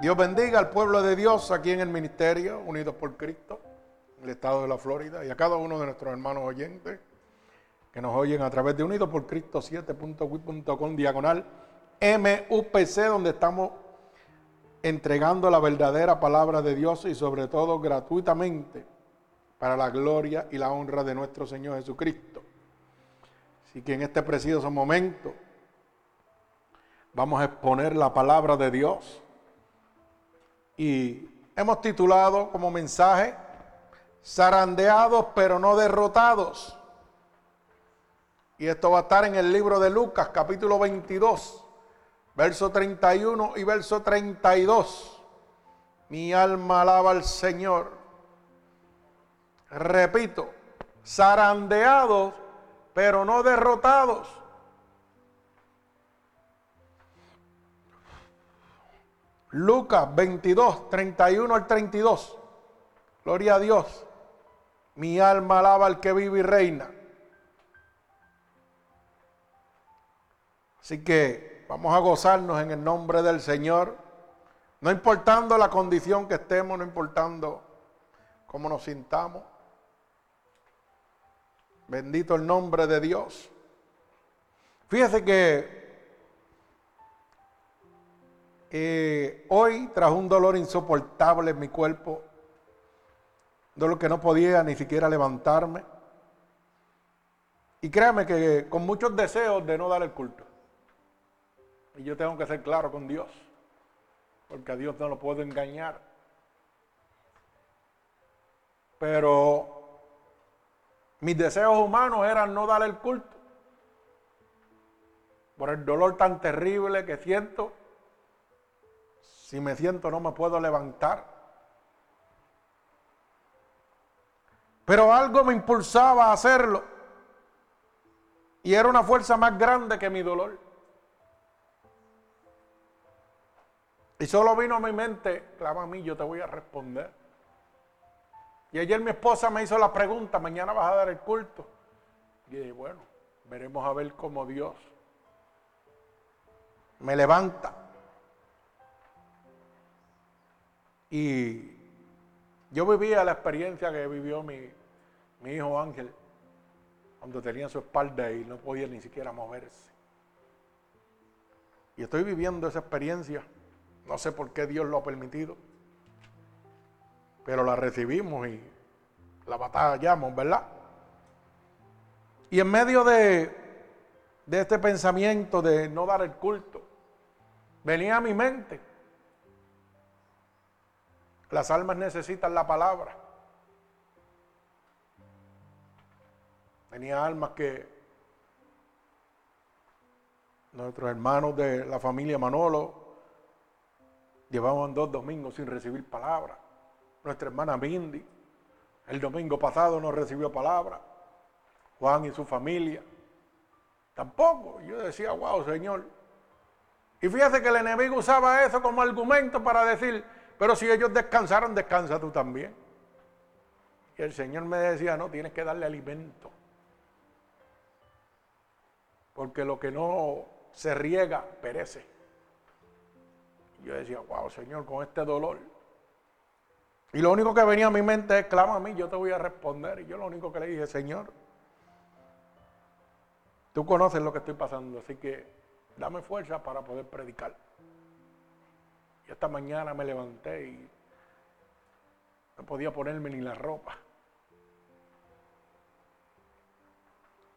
Dios bendiga al pueblo de Dios aquí en el ministerio, unidos por Cristo, en el estado de la Florida, y a cada uno de nuestros hermanos oyentes que nos oyen a través de Unidos por Cristo 7.wit.com diagonal MUPC, donde estamos entregando la verdadera palabra de Dios y sobre todo gratuitamente para la gloria y la honra de nuestro Señor Jesucristo. Así que en este precioso momento vamos a exponer la palabra de Dios y hemos titulado como mensaje, zarandeados pero no derrotados. Y esto va a estar en el libro de Lucas, capítulo 22, verso 31 y verso 32. Mi alma alaba al Señor. Repito, zarandeados pero no derrotados. Lucas 22, 31 al 32. Gloria a Dios. Mi alma alaba al que vive y reina. Así que vamos a gozarnos en el nombre del Señor. No importando la condición que estemos, no importando cómo nos sintamos. Bendito el nombre de Dios. Fíjese que eh, hoy trajo un dolor insoportable en mi cuerpo, dolor que no podía ni siquiera levantarme. Y créame que con muchos deseos de no dar el culto. Y yo tengo que ser claro con Dios, porque a Dios no lo puedo engañar. Pero mis deseos humanos eran no dar el culto. Por el dolor tan terrible que siento si me siento no me puedo levantar. Pero algo me impulsaba a hacerlo. Y era una fuerza más grande que mi dolor. Y solo vino a mi mente, clama a mí, yo te voy a responder. Y ayer mi esposa me hizo la pregunta, mañana vas a dar el culto. Y dije, bueno, veremos a ver cómo Dios me levanta. Y yo vivía la experiencia que vivió mi, hijo Ángel cuando tenía su espalda y no podía ni siquiera moverse. Y estoy viviendo esa experiencia. No sé por qué Dios lo ha permitido. Pero la recibimos y la batallamos, ¿verdad? Y en medio de, de este pensamiento de no dar el culto, venía a mi mente las almas necesitan la palabra. Tenía almas que nuestros hermanos de la familia Manolo llevaban dos domingos sin recibir palabra. Nuestra hermana Mindy, el domingo pasado no recibió palabra. Juan y su familia, tampoco. Yo decía, wow, Señor. Y fíjate que el enemigo usaba eso como argumento para decir, pero si ellos descansaron, descansa tú también. Y el Señor me decía, no, tienes que darle alimento. Porque lo que no se riega, perece. Yo decía, wow, Señor, con este dolor. Y lo único que venía a mi mente es, clama a mí, yo te voy a responder. Y yo lo único que le dije, Señor, tú conoces lo que estoy pasando, así que dame fuerza para poder predicar esta mañana me levanté y no podía ponerme ni la ropa.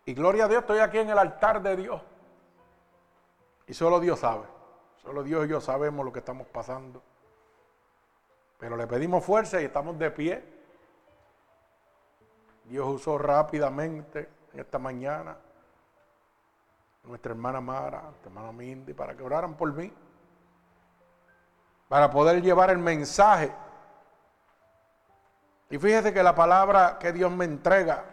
Y gloria a Dios, estoy aquí en el altar de Dios. Y solo Dios sabe. Solo Dios y yo sabemos lo que estamos pasando. Pero le pedimos fuerza y estamos de pie. Dios usó rápidamente en esta mañana nuestra hermana Mara, nuestra hermana Mindy, para que oraran por mí para poder llevar el mensaje. Y fíjese que la palabra que Dios me entrega,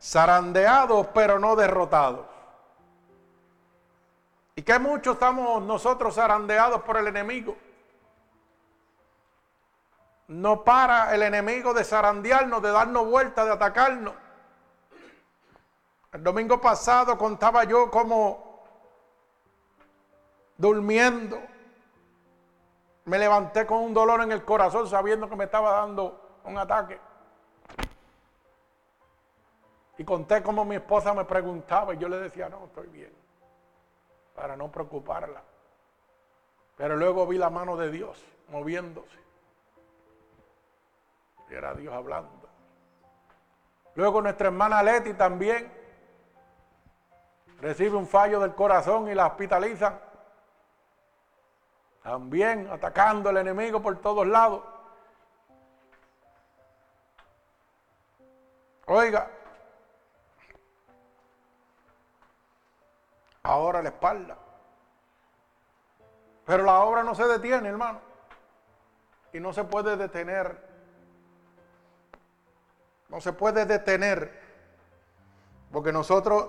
zarandeados pero no derrotados. Y que mucho estamos nosotros zarandeados por el enemigo. No para el enemigo de zarandearnos, de darnos vuelta, de atacarnos. El domingo pasado contaba yo cómo durmiendo, Me levanté con un dolor en el corazón sabiendo que me estaba dando un ataque. Y conté como mi esposa me preguntaba y yo le decía, no, estoy bien, para no preocuparla. Pero luego vi la mano de Dios moviéndose. Y era Dios hablando. Luego nuestra hermana Leti también recibe un fallo del corazón y la hospitalizan. También atacando al enemigo por todos lados. Oiga, ahora la espalda. Pero la obra no se detiene, hermano. Y no se puede detener. No se puede detener. Porque nosotros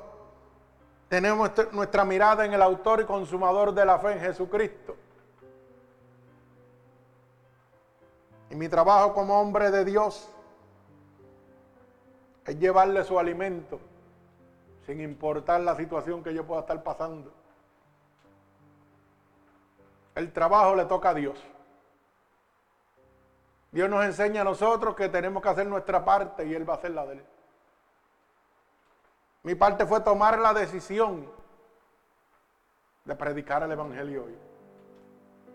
tenemos nuestra mirada en el autor y consumador de la fe en Jesucristo. Y mi trabajo como hombre de Dios es llevarle su alimento sin importar la situación que yo pueda estar pasando. El trabajo le toca a Dios. Dios nos enseña a nosotros que tenemos que hacer nuestra parte y Él va a hacer la de Él. Mi parte fue tomar la decisión de predicar el Evangelio hoy.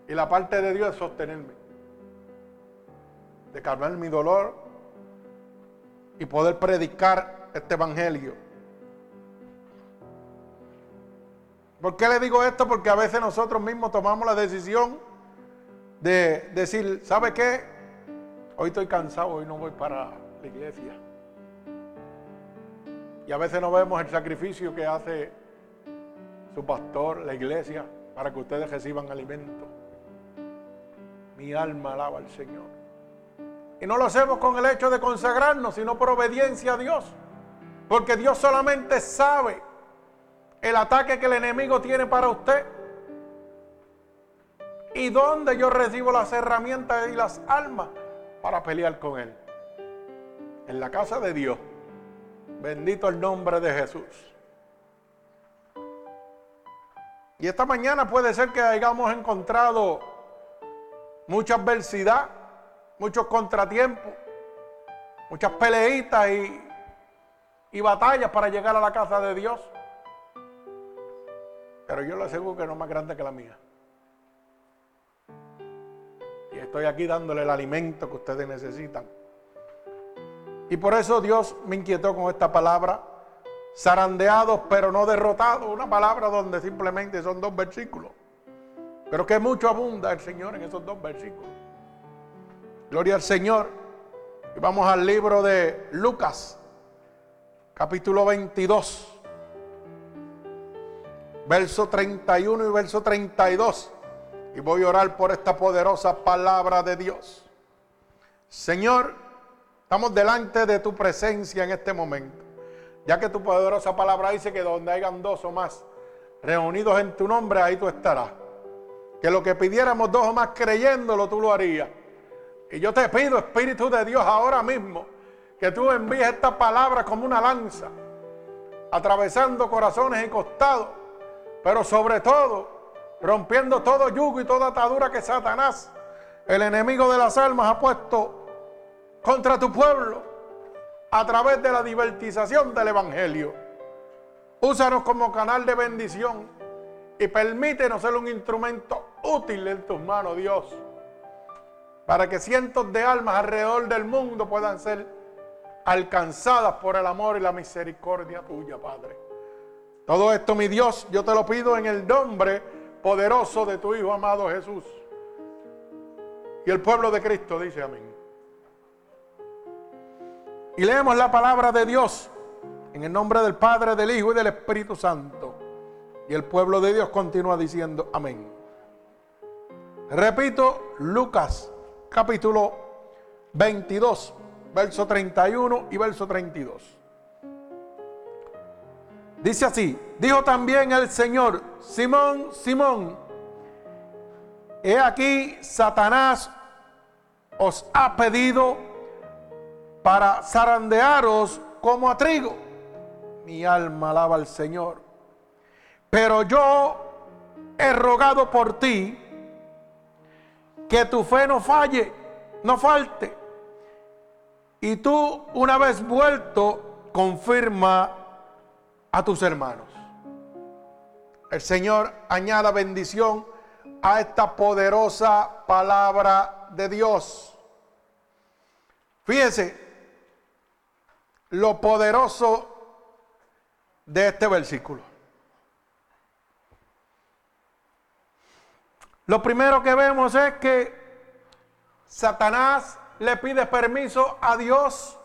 Y la parte de Dios es sostenerme, de calmar mi dolor y poder predicar este Evangelio. ¿Por qué le digo esto? Porque a veces nosotros mismos tomamos la decisión de decir, ¿sabe qué? Hoy estoy cansado, hoy no voy para la iglesia. Y a veces no vemos el sacrificio que hace su pastor, la iglesia, para que ustedes reciban alimento. Mi alma alaba al Señor. Y no lo hacemos con el hecho de consagrarnos, sino por obediencia a Dios. Porque Dios solamente sabe el ataque que el enemigo tiene para usted. ¿Y dónde yo recibo las herramientas y las almas para pelear con él? En la casa de Dios. Bendito el nombre de Jesús. Y esta mañana puede ser que hayamos encontrado mucha adversidad, muchos contratiempos, muchas peleitas y, y batallas para llegar a la casa de Dios. Pero yo le aseguro que no es más grande que la mía. Y estoy aquí dándole el alimento que ustedes necesitan. Y por eso Dios me inquietó con esta palabra. Zarandeados pero no derrotados. Una palabra donde simplemente son dos versículos. Pero que mucho abunda el Señor en esos dos versículos. Gloria al Señor. Y vamos al libro de Lucas, capítulo 22 verso 31 y verso 32. Y voy a orar por esta poderosa palabra de Dios. Señor, estamos delante de tu presencia en este momento. Ya que tu poderosa palabra dice que donde hayan dos o más reunidos en tu nombre, ahí tú estarás. Que lo que pidiéramos dos o más creyéndolo, tú lo harías. Y yo te pido, Espíritu de Dios, ahora mismo, que tú envíes esta palabra como una lanza, atravesando corazones y costados pero sobre todo rompiendo todo yugo y toda atadura que Satanás, el enemigo de las almas, ha puesto contra tu pueblo a través de la divertización del Evangelio. Úsanos como canal de bendición y permítenos ser un instrumento útil en tus manos, Dios, para que cientos de almas alrededor del mundo puedan ser alcanzadas por el amor y la misericordia tuya, Padre. Todo esto, mi Dios, yo te lo pido en el nombre poderoso de tu Hijo amado Jesús. Y el pueblo de Cristo dice amén. Y leemos la palabra de Dios en el nombre del Padre, del Hijo y del Espíritu Santo. Y el pueblo de Dios continúa diciendo amén. Repito, Lucas capítulo 22, verso 31 y verso 32. Dice así, dijo también el Señor, Simón, Simón, he aquí Satanás os ha pedido para zarandearos como a trigo. Mi alma alaba al Señor. Pero yo he rogado por ti que tu fe no falle, no falte. Y tú, una vez vuelto, confirma a tus hermanos. El Señor añada bendición a esta poderosa palabra de Dios. Fíjense lo poderoso de este versículo. Lo primero que vemos es que Satanás le pide permiso a Dios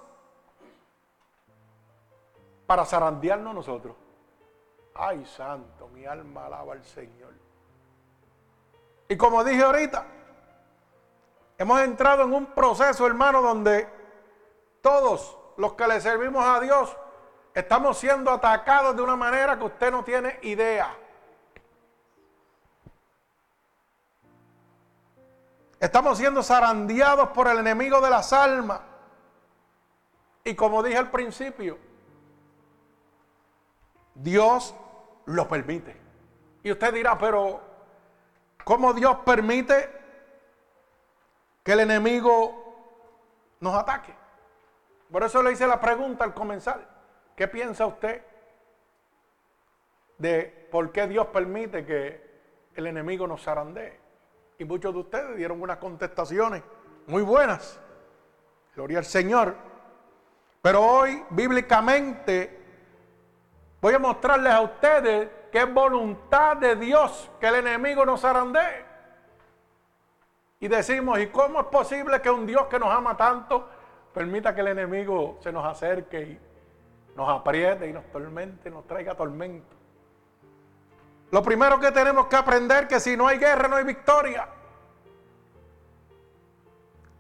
para zarandearnos nosotros. Ay, santo, mi alma alaba al Señor. Y como dije ahorita, hemos entrado en un proceso, hermano, donde todos los que le servimos a Dios estamos siendo atacados de una manera que usted no tiene idea. Estamos siendo zarandeados por el enemigo de las almas. Y como dije al principio, Dios lo permite. Y usted dirá, pero ¿cómo Dios permite que el enemigo nos ataque? Por eso le hice la pregunta al comenzar. ¿Qué piensa usted de por qué Dios permite que el enemigo nos zarandee? Y muchos de ustedes dieron unas contestaciones muy buenas. Gloria al Señor. Pero hoy, bíblicamente, voy a mostrarles a ustedes que es voluntad de Dios que el enemigo nos zarandee. Y decimos, ¿y cómo es posible que un Dios que nos ama tanto permita que el enemigo se nos acerque y nos apriete y nos tormente, nos traiga tormento. Lo primero que tenemos que aprender que si no hay guerra no hay victoria.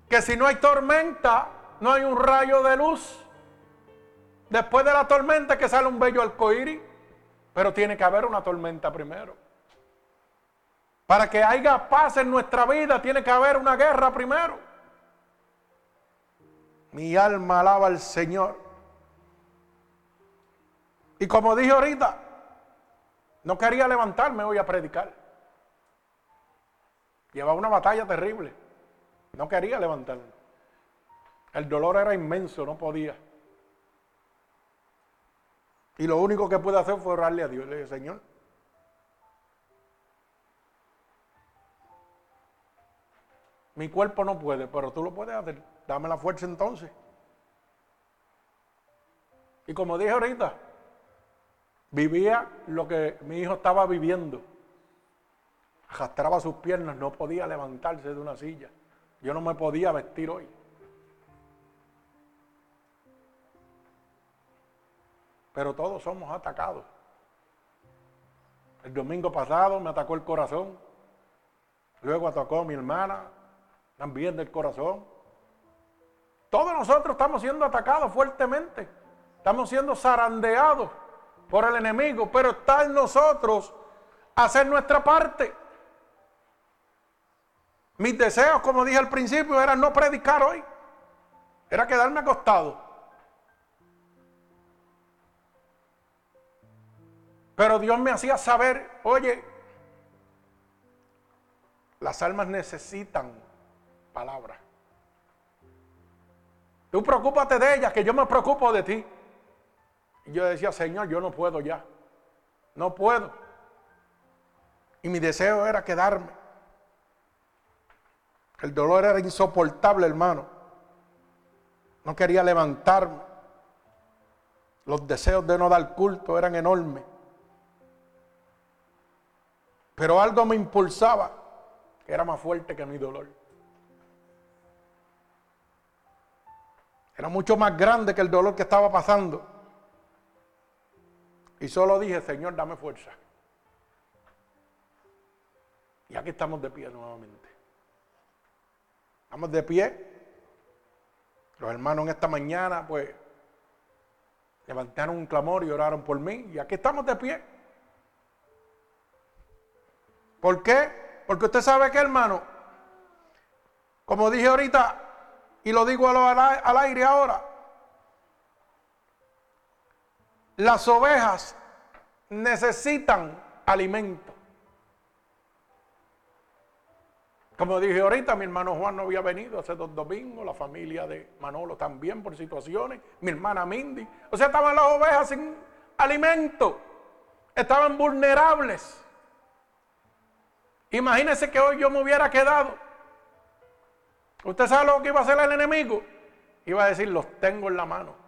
Que si no hay tormenta no hay un rayo de luz. Después de la tormenta que sale un bello arcoíris, pero tiene que haber una tormenta primero. Para que haya paz en nuestra vida tiene que haber una guerra primero. Mi alma alaba al Señor. Y como dije ahorita, no quería levantarme hoy a predicar. Llevaba una batalla terrible. No quería levantarme. El dolor era inmenso, no podía. Y lo único que pude hacer fue orarle a Dios. Le dije, Señor, mi cuerpo no puede, pero tú lo puedes hacer. Dame la fuerza entonces. Y como dije ahorita, vivía lo que mi hijo estaba viviendo. Arrastraba sus piernas, no podía levantarse de una silla. Yo no me podía vestir hoy. Pero todos somos atacados. El domingo pasado me atacó el corazón. Luego atacó a mi hermana, también del corazón. Todos nosotros estamos siendo atacados fuertemente. Estamos siendo zarandeados por el enemigo, pero está en nosotros hacer nuestra parte. Mis deseos, como dije al principio, eran no predicar hoy. Era quedarme acostado. Pero Dios me hacía saber, oye, las almas necesitan palabras. Tú preocúpate de ellas, que yo me preocupo de ti. Y yo decía, Señor, yo no puedo ya. No puedo. Y mi deseo era quedarme. El dolor era insoportable, hermano. No quería levantarme. Los deseos de no dar culto eran enormes. Pero algo me impulsaba que era más fuerte que mi dolor. Era mucho más grande que el dolor que estaba pasando. Y solo dije, Señor, dame fuerza. Y aquí estamos de pie nuevamente. Estamos de pie. Los hermanos en esta mañana, pues, levantaron un clamor y oraron por mí. Y aquí estamos de pie. ¿Por qué? Porque usted sabe que, hermano, como dije ahorita, y lo digo al, aire ahora, las ovejas necesitan alimento. Como dije ahorita, mi hermano Juan no había venido hace dos domingos, la familia de Manolo también por situaciones, mi hermana Mindy. O sea, estaban las ovejas sin alimento, estaban vulnerables. Imagínense que hoy yo me hubiera quedado. ¿Usted sabe lo que iba a hacer el enemigo? Iba a decir, los tengo en la mano.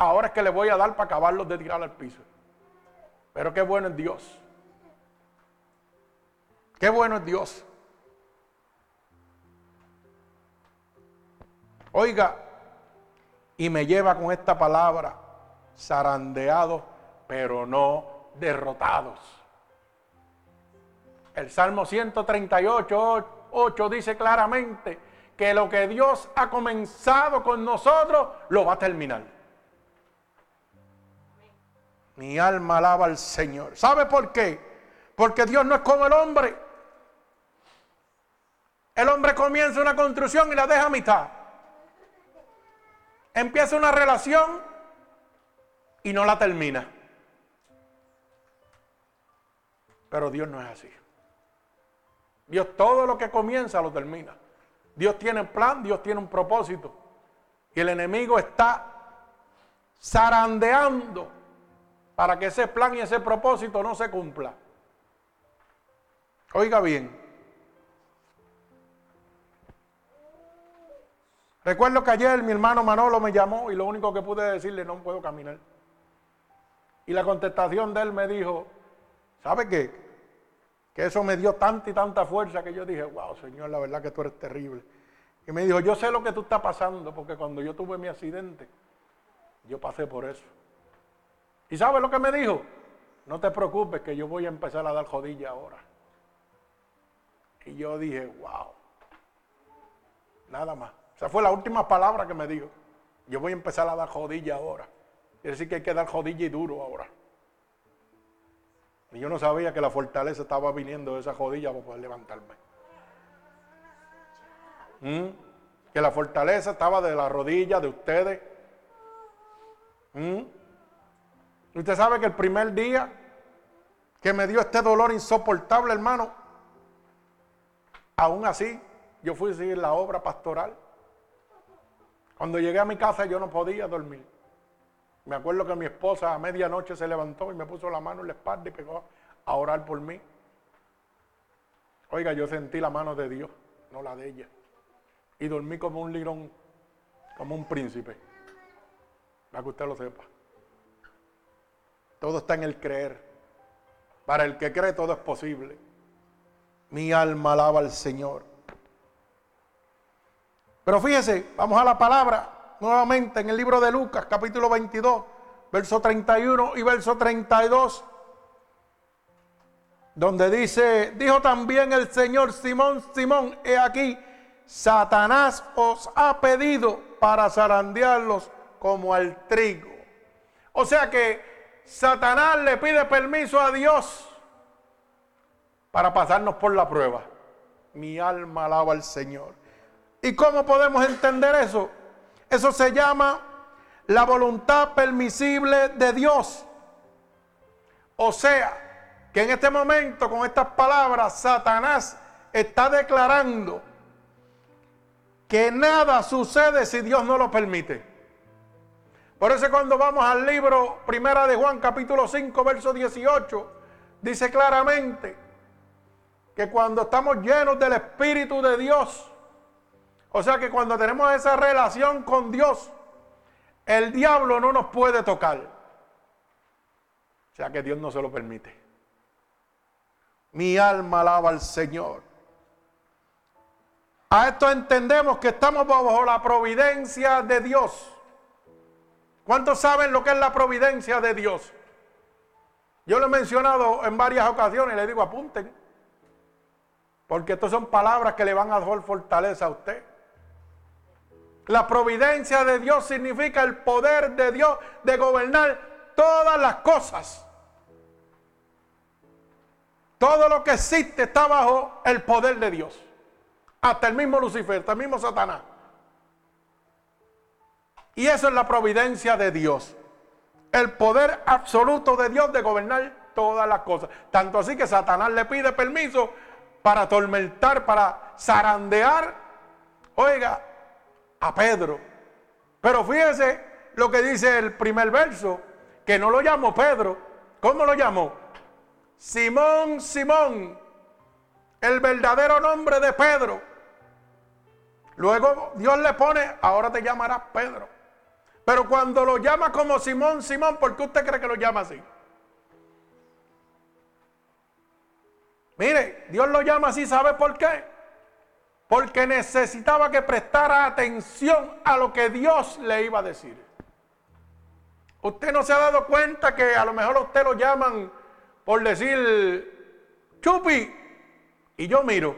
Ahora es que le voy a dar para acabarlos de tirar al piso. Pero qué bueno es Dios. Qué bueno es Dios. Oiga, y me lleva con esta palabra, zarandeados, pero no derrotados. El Salmo 138, 8 dice claramente que lo que Dios ha comenzado con nosotros, lo va a terminar. Mi alma alaba al Señor. ¿Sabe por qué? Porque Dios no es como el hombre. El hombre comienza una construcción y la deja a mitad. Empieza una relación y no la termina. Pero Dios no es así. Dios todo lo que comienza lo termina. Dios tiene un plan, Dios tiene un propósito. Y el enemigo está zarandeando para que ese plan y ese propósito no se cumpla. Oiga bien, Recuerdo que ayer mi hermano Manolo me llamó y lo único que pude decirle, no puedo caminar. Y la contestación de él me dijo, ¿sabe qué? Que eso me dio tanta y tanta fuerza que yo dije, wow, Señor, la verdad que tú eres terrible. Y me dijo, yo sé lo que tú estás pasando, porque cuando yo tuve mi accidente, yo pasé por eso. ¿Y sabe lo que me dijo? No te preocupes, que yo voy a empezar a dar jodilla ahora. Y yo dije, wow, nada más. Esa fue la última palabra que me dijo. Yo voy a empezar a dar jodilla ahora. Quiere decir que hay que dar jodilla y duro ahora. Y yo no sabía que la fortaleza estaba viniendo de esa jodilla para poder levantarme. ¿Mm? Que la fortaleza estaba de la rodilla de ustedes. ¿Mm? Usted sabe que el primer día que me dio este dolor insoportable, hermano, aún así yo fui a seguir la obra pastoral. Cuando llegué a mi casa yo no podía dormir. Me acuerdo que mi esposa a medianoche se levantó y me puso la mano en la espalda y pegó a orar por mí. Oiga, yo sentí la mano de Dios, no la de ella. Y dormí como un lirón, como un príncipe. Para que usted lo sepa. Todo está en el creer. Para el que cree todo es posible. Mi alma alaba al Señor. Pero fíjese, vamos a la palabra nuevamente en el libro de Lucas, capítulo 22, verso 31 y verso 32, donde dice, dijo también el Señor Simón, Simón, he aquí, Satanás os ha pedido para zarandearlos como al trigo. O sea que Satanás le pide permiso a Dios para pasarnos por la prueba. Mi alma alaba al Señor. ¿Y cómo podemos entender eso? Eso se llama la voluntad permisible de Dios. O sea, que en este momento con estas palabras Satanás está declarando que nada sucede si Dios no lo permite. Por eso cuando vamos al libro Primera de Juan capítulo 5 verso 18 dice claramente que cuando estamos llenos del Espíritu de Dios o sea que cuando tenemos esa relación con Dios, el diablo no nos puede tocar. O sea que Dios no se lo permite. Mi alma alaba al Señor. A esto entendemos que estamos bajo la providencia de Dios. ¿Cuántos saben lo que es la providencia de Dios? Yo lo he mencionado en varias ocasiones, le digo apunten, porque estas son palabras que le van a dar fortaleza a usted. La providencia de Dios significa el poder de Dios de gobernar todas las cosas. Todo lo que existe está bajo el poder de Dios. Hasta el mismo Lucifer, hasta el mismo Satanás. Y eso es la providencia de Dios. El poder absoluto de Dios de gobernar todas las cosas. Tanto así que Satanás le pide permiso para atormentar, para zarandear, oiga, a Pedro. Pero fíjese lo que dice el primer verso, que no lo llamó Pedro. ¿Cómo lo llamó? Simón, Simón, el verdadero nombre de Pedro. Luego Dios le pone, ahora te llamarás Pedro. Pero cuando lo llama como Simón, Simón, ¿por qué usted cree que lo llama así? Mire, Dios lo llama así, ¿sabe por qué? Porque necesitaba que prestara atención a lo que Dios le iba a decir. Usted no se ha dado cuenta que a lo mejor usted lo llaman por decir chupi y yo miro.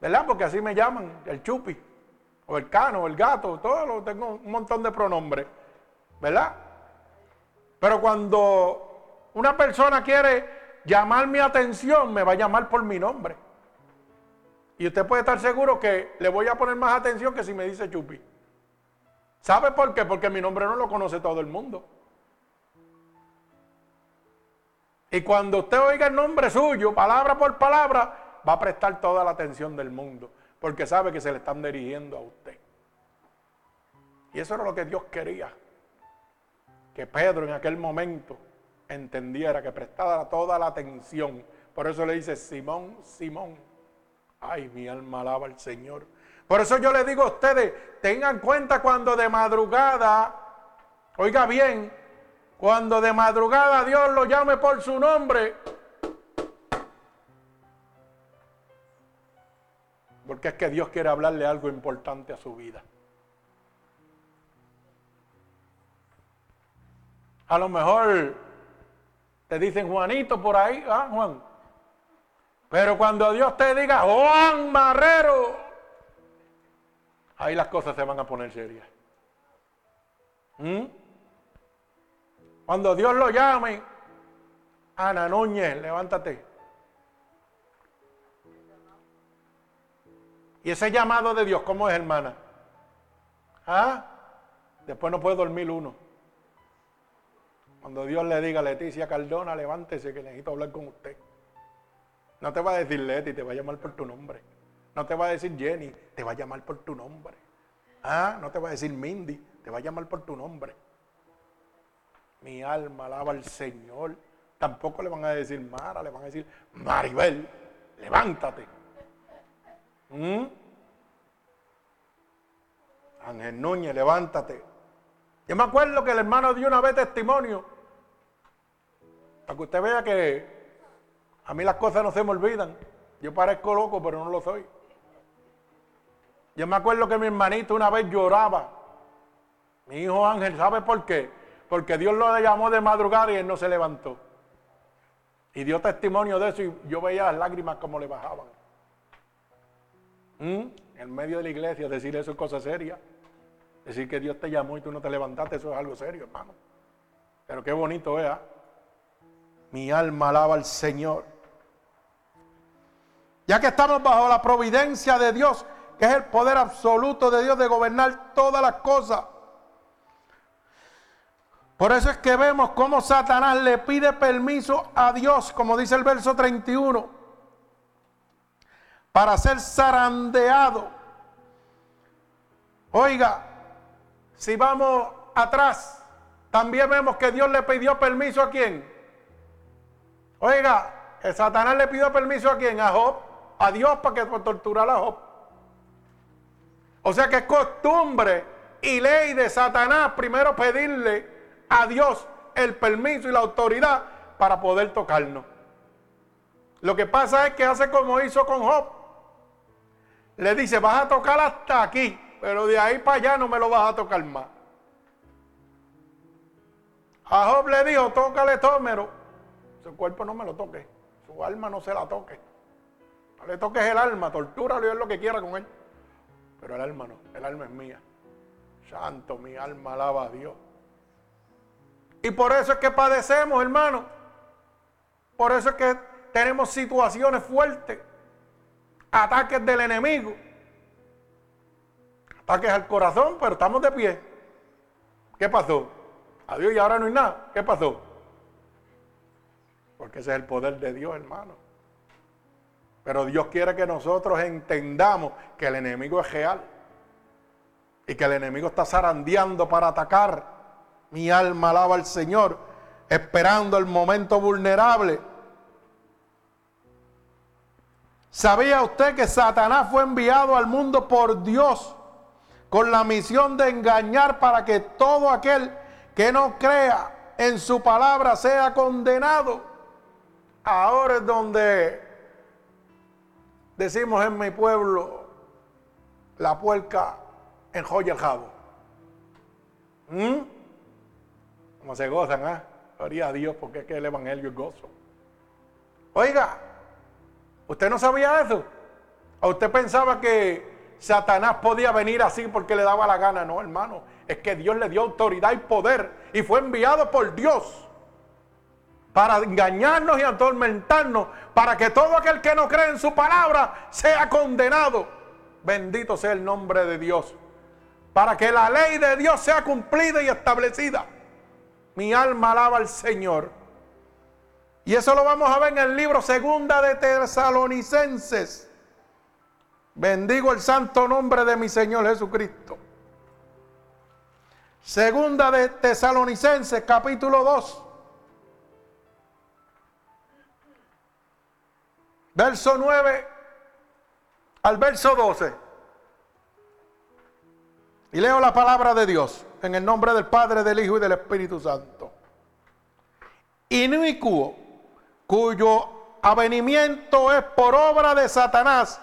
¿Verdad? Porque así me llaman, el chupi, o el cano, o el gato, todo lo tengo un montón de pronombres. ¿Verdad? Pero cuando una persona quiere llamar mi atención, me va a llamar por mi nombre. Y usted puede estar seguro que le voy a poner más atención que si me dice Chupi. ¿Sabe por qué? Porque mi nombre no lo conoce todo el mundo. Y cuando usted oiga el nombre suyo, palabra por palabra, va a prestar toda la atención del mundo, porque sabe que se le están dirigiendo a usted. Y eso era lo que Dios quería, que Pedro en aquel momento entendiera, que prestara toda la atención. Por eso le dice, Simón, Simón, ay, mi alma alaba al Señor. Por eso yo le digo a ustedes, tengan cuenta cuando de madrugada, oiga bien, cuando de madrugada Dios lo llame por su nombre, porque es que Dios quiere hablarle algo importante a su vida. A lo mejor te dicen Juanito por ahí, ¿ah, Juan? Pero cuando Dios te diga Juan Marrero, ahí las cosas se van a poner serias. ¿Mm? Cuando Dios lo llame, Ana Núñez, levántate. Y ese llamado de Dios, ¿cómo es, hermana? ¿Ah? Después no puede dormir uno. Cuando Dios le diga, Leticia Cardona, levántese que necesito hablar con usted. No te va a decir Leti, te va a llamar por tu nombre. No te va a decir Jenny, te va a llamar por tu nombre. Ah, no te va a decir Mindy, te va a llamar por tu nombre. Mi alma alaba al Señor. Tampoco le van a decir Mara, le van a decir Maribel, levántate. ¿Mm? Ángel Núñez, levántate. Yo me acuerdo que el hermano dio una vez testimonio para que usted vea que a mí las cosas no se me olvidan. Yo parezco loco, pero no lo soy. Yo me acuerdo que mi hermanito una vez lloraba. Mi hijo Ángel, ¿sabe por qué? Porque Dios lo llamó de madrugada y él no se levantó. Y dio testimonio de eso y yo veía las lágrimas como le bajaban. ¿Mm? En medio de la iglesia decir eso es cosa seria. Decir que Dios te llamó y tú no te levantaste, eso es algo serio, hermano. Pero qué bonito ¿eh? Mi alma alaba al Señor. Ya que estamos bajo la providencia de Dios, que es el poder absoluto de Dios de gobernar todas las cosas. Por eso es que vemos cómo Satanás le pide permiso a Dios, como dice el verso 31, para ser zarandeado. Oiga, si vamos atrás, también vemos que Dios le pidió permiso a quién? Oiga, el Satanás le pidió permiso a quién? A Job, a Dios para que torturara a Job. O sea que es costumbre y ley de Satanás primero pedirle a Dios el permiso y la autoridad para poder tocarnos. Lo que pasa es que hace como hizo con Job. Le dice, vas a tocar hasta aquí, pero de ahí para allá no me lo vas a tocar más. A Job le dijo, tócale tómero su cuerpo no me lo toque. Su alma no se la toque. No le toques el alma, tortúralo y haz lo que quiera con él. Pero el alma no, el alma es mía. Santo, mi alma alaba a Dios. Y por eso es que padecemos, hermano. Por eso es que tenemos situaciones fuertes. Ataques del enemigo. Ataques al corazón, pero estamos de pie. ¿Qué pasó? Adiós y ahora no hay nada. ¿Qué pasó? Porque ese es el poder de Dios, hermano. Pero Dios quiere que nosotros entendamos que el enemigo es real y que el enemigo está zarandeando para atacar. Mi alma alaba al Señor, esperando el momento vulnerable. ¿Sabía usted que Satanás fue enviado al mundo por Dios con la misión de engañar para que todo aquel que no crea en su palabra sea condenado? Ahora es donde decimos en mi pueblo, la puerca enjoya el jabo. ¿Mm? Se gozan, ¿ah? Gloria a Dios porque es que el Evangelio es gozo. Oiga, ¿usted no sabía eso? ¿O usted pensaba que Satanás podía venir así porque le daba la gana? No, hermano. Es que Dios le dio autoridad y poder y fue enviado por Dios para engañarnos y atormentarnos, para que todo aquel que no cree en su palabra sea condenado. Bendito sea el nombre de Dios para que la ley de Dios sea cumplida y establecida. Mi alma alaba al Señor. Y eso lo vamos a ver en el libro Segunda de Tesalonicenses. Bendigo el santo nombre de mi Señor Jesucristo. Segunda de Tesalonicenses, capítulo 2. Verso 9 al verso 12. Y leo la palabra de Dios en el nombre del Padre, del Hijo y del Espíritu Santo. Inicuo, cuyo avenimiento es por obra de Satanás,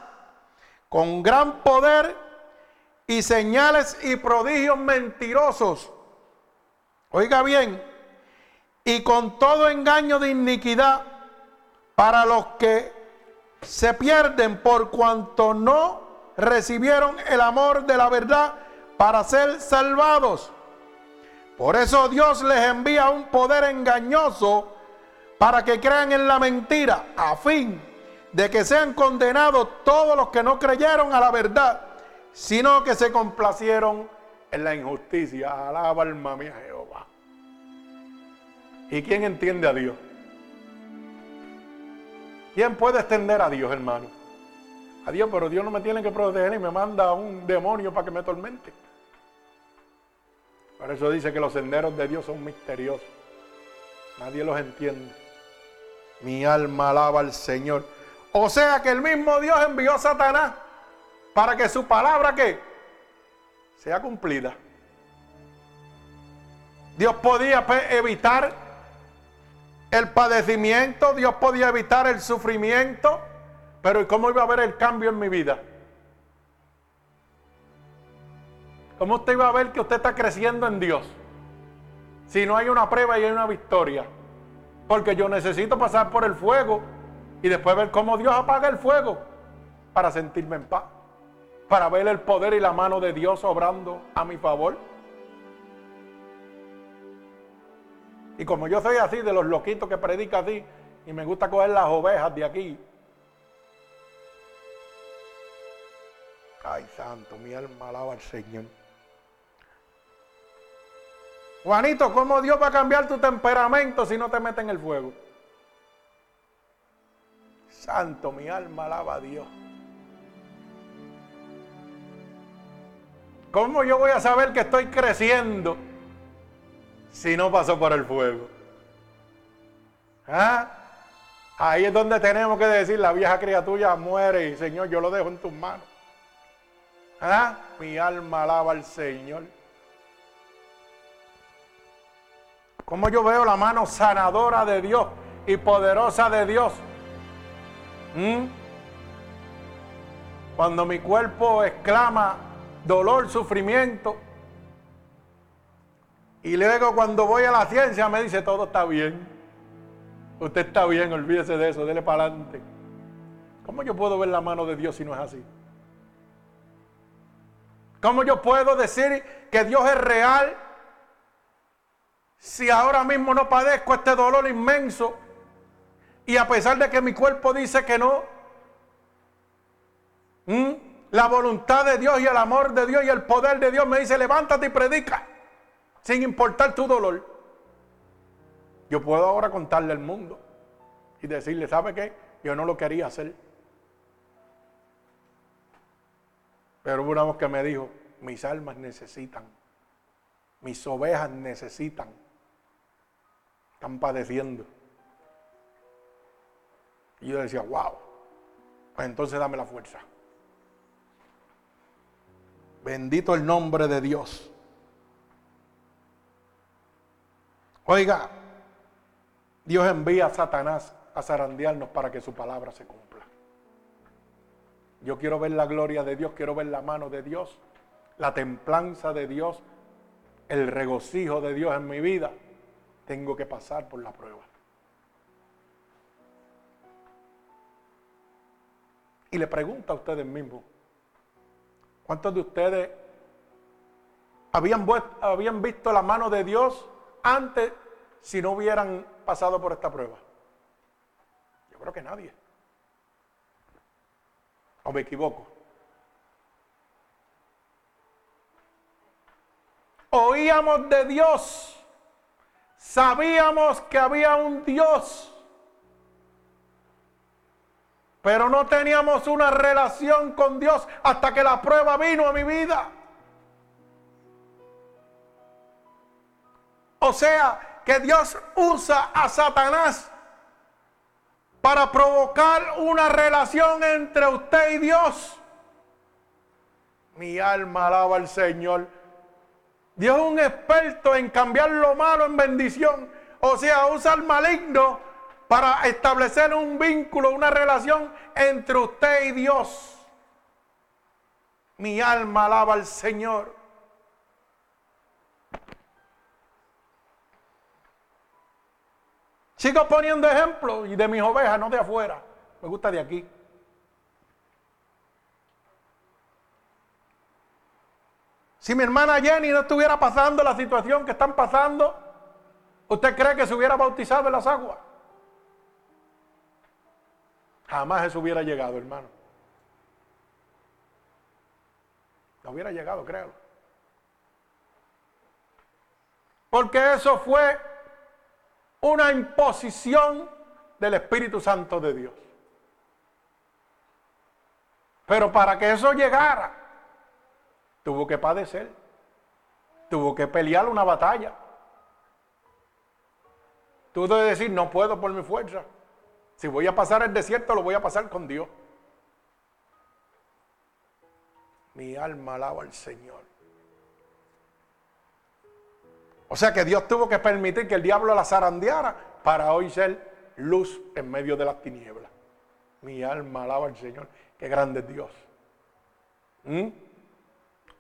con gran poder y señales y prodigios mentirosos. Oiga bien, y con todo engaño de iniquidad para los que se pierden por cuanto no recibieron el amor de la verdad para ser salvados. Por eso Dios les envía un poder engañoso para que crean en la mentira, a fin de que sean condenados todos los que no creyeron a la verdad, sino que se complacieron en la injusticia. Alaba alma mía Jehová. ¿Y quién entiende a Dios? ¿Quién puede extender a Dios, hermano? A Dios, pero Dios no me tiene que proteger y me manda un demonio para que me tormente. Por eso dice que los senderos de Dios son misteriosos. Nadie los entiende. Mi alma alaba al Señor. O sea que el mismo Dios envió a Satanás para que su palabra que sea cumplida. Dios podía evitar el padecimiento, Dios podía evitar el sufrimiento, pero ¿cómo iba a haber el cambio en mi vida? ¿Cómo usted va a ver que usted está creciendo en Dios? Si no hay una prueba y hay una victoria. Porque yo necesito pasar por el fuego y después ver cómo Dios apaga el fuego para sentirme en paz. Para ver el poder y la mano de Dios obrando a mi favor. Y como yo soy así, de los loquitos que predica así, y me gusta coger las ovejas de aquí. Ay, santo, mi alma alaba al Señor. Juanito, ¿cómo Dios va a cambiar tu temperamento si no te mete en el fuego? Santo, mi alma alaba a Dios. ¿Cómo yo voy a saber que estoy creciendo si no paso por el fuego? ¿Ah? Ahí es donde tenemos que decir, la vieja criatura muere y Señor, yo lo dejo en tus manos. ¿Ah? Mi alma alaba al Señor. Como yo veo la mano sanadora de Dios y poderosa de Dios. Cuando mi cuerpo exclama dolor, sufrimiento. Y luego cuando voy a la ciencia me dice todo está bien. Usted está bien, olvídese de eso, dele para adelante. ¿Cómo yo puedo ver la mano de Dios si no es así? ¿Cómo yo puedo decir que Dios es real si ahora mismo no padezco este dolor inmenso y a pesar de que mi cuerpo dice que no, la voluntad de Dios y el amor de Dios y el poder de Dios me dice levántate y predica sin importar tu dolor. Yo puedo ahora contarle al mundo y decirle, ¿sabe qué? Yo no lo quería hacer, Pero hubo una voz que me dijo, mis almas necesitan, mis ovejas necesitan, están padeciendo. Y yo decía, wow, pues entonces dame la fuerza. Bendito el nombre de Dios. Oiga, Dios envía a Satanás a zarandearnos para que su palabra se cumpla. Yo quiero ver la gloria de Dios, quiero ver la mano de Dios, la templanza de Dios, el regocijo de Dios en mi vida. Tengo que pasar por la prueba. Y le pregunto a ustedes mismos, ¿cuántos de ustedes habían, habían visto la mano de Dios antes si no hubieran pasado por esta prueba? Yo creo que nadie. ¿O me equivoco? Oíamos de Dios. Sabíamos que había un Dios. Pero no teníamos una relación con Dios hasta que la prueba vino a mi vida. O sea, que Dios usa a Satanás para provocar una relación entre usted y Dios. Mi alma alaba al Señor. Dios es un experto en cambiar lo malo en bendición. O sea, usa al maligno para establecer un vínculo, una relación entre usted y Dios. Mi alma alaba al Señor. Sigo poniendo ejemplos y de mis ovejas, no de afuera. Me gusta de aquí. Si mi hermana Jenny no estuviera pasando la situación que están pasando, ¿usted cree que se hubiera bautizado en las aguas? Jamás eso hubiera llegado, hermano. No hubiera llegado, créalo. Porque eso fue una imposición del Espíritu Santo de Dios. Pero para que eso llegara, tuvo que padecer, tuvo que pelear una batalla. Tuvo que decir, no puedo por mi fuerza. Si voy a pasar el desierto, lo voy a pasar con Dios. Mi alma alaba al Señor. O sea que Dios tuvo que permitir que el diablo la zarandeara para hoy ser luz en medio de las tinieblas. Mi alma alaba al Señor. Qué grande es Dios. ¿Mm?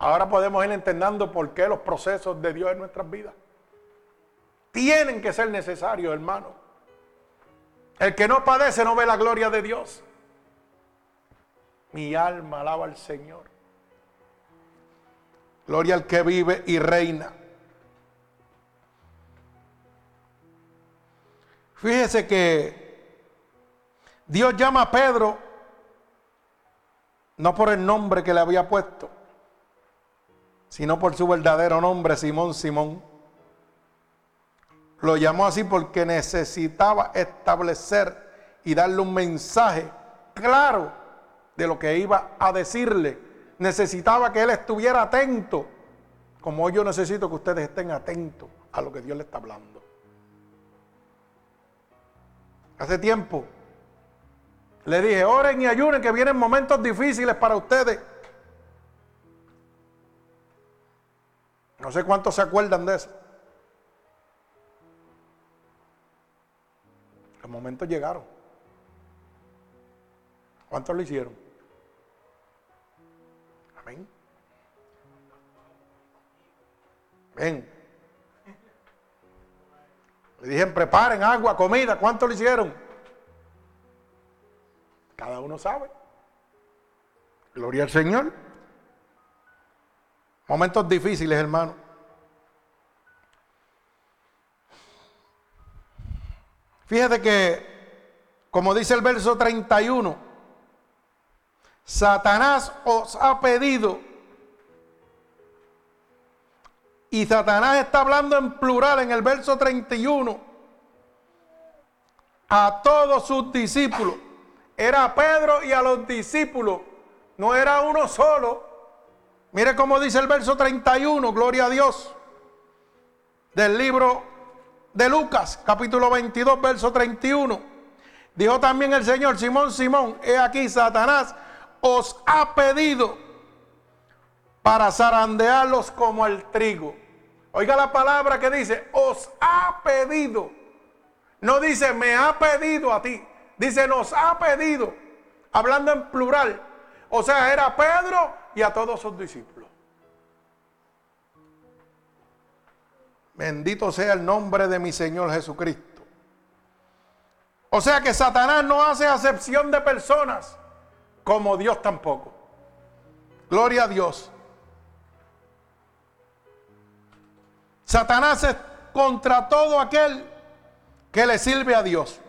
Ahora podemos ir entendiendo por qué los procesos de Dios en nuestras vidas tienen que ser necesarios, hermano. El que no padece no ve la gloria de Dios. Mi alma alaba al Señor. Gloria al que vive y reina. Fíjese que Dios llama a Pedro no por el nombre que le había puesto, sino por su verdadero nombre, Simón Simón. Lo llamó así porque necesitaba establecer y darle un mensaje claro de lo que iba a decirle. Necesitaba que él estuviera atento, como yo necesito que ustedes estén atentos a lo que Dios le está hablando. Hace tiempo le dije, oren y ayunen que vienen momentos difíciles para ustedes. No sé cuántos se acuerdan de eso. Los momentos llegaron. ¿Cuántos lo hicieron? Amén. Ven. Le dije, preparen agua, comida. ¿Cuánto le hicieron? Cada uno sabe. Gloria al Señor. Momentos difíciles, hermano. Fíjate que, como dice el verso 31, Satanás os ha pedido, y Satanás está hablando en plural en el verso 31, a todos sus discípulos. Era Pedro y a los discípulos, no era uno solo. Mire cómo dice el verso 31, gloria a Dios, del libro de Lucas, capítulo 22, verso 31. Dijo también el Señor, Simón, Simón, he aquí Satanás os ha pedido para zarandearlos como el trigo. Oiga la palabra que dice, os ha pedido. No dice, me ha pedido a ti. Dice, nos ha pedido. Hablando en plural. O sea, era Pedro y a todos sus discípulos. Bendito sea el nombre de mi Señor Jesucristo. O sea que Satanás no hace acepción de personas, como Dios tampoco. Gloria a Dios. Satanás es contra todo aquel que le sirve a Dios.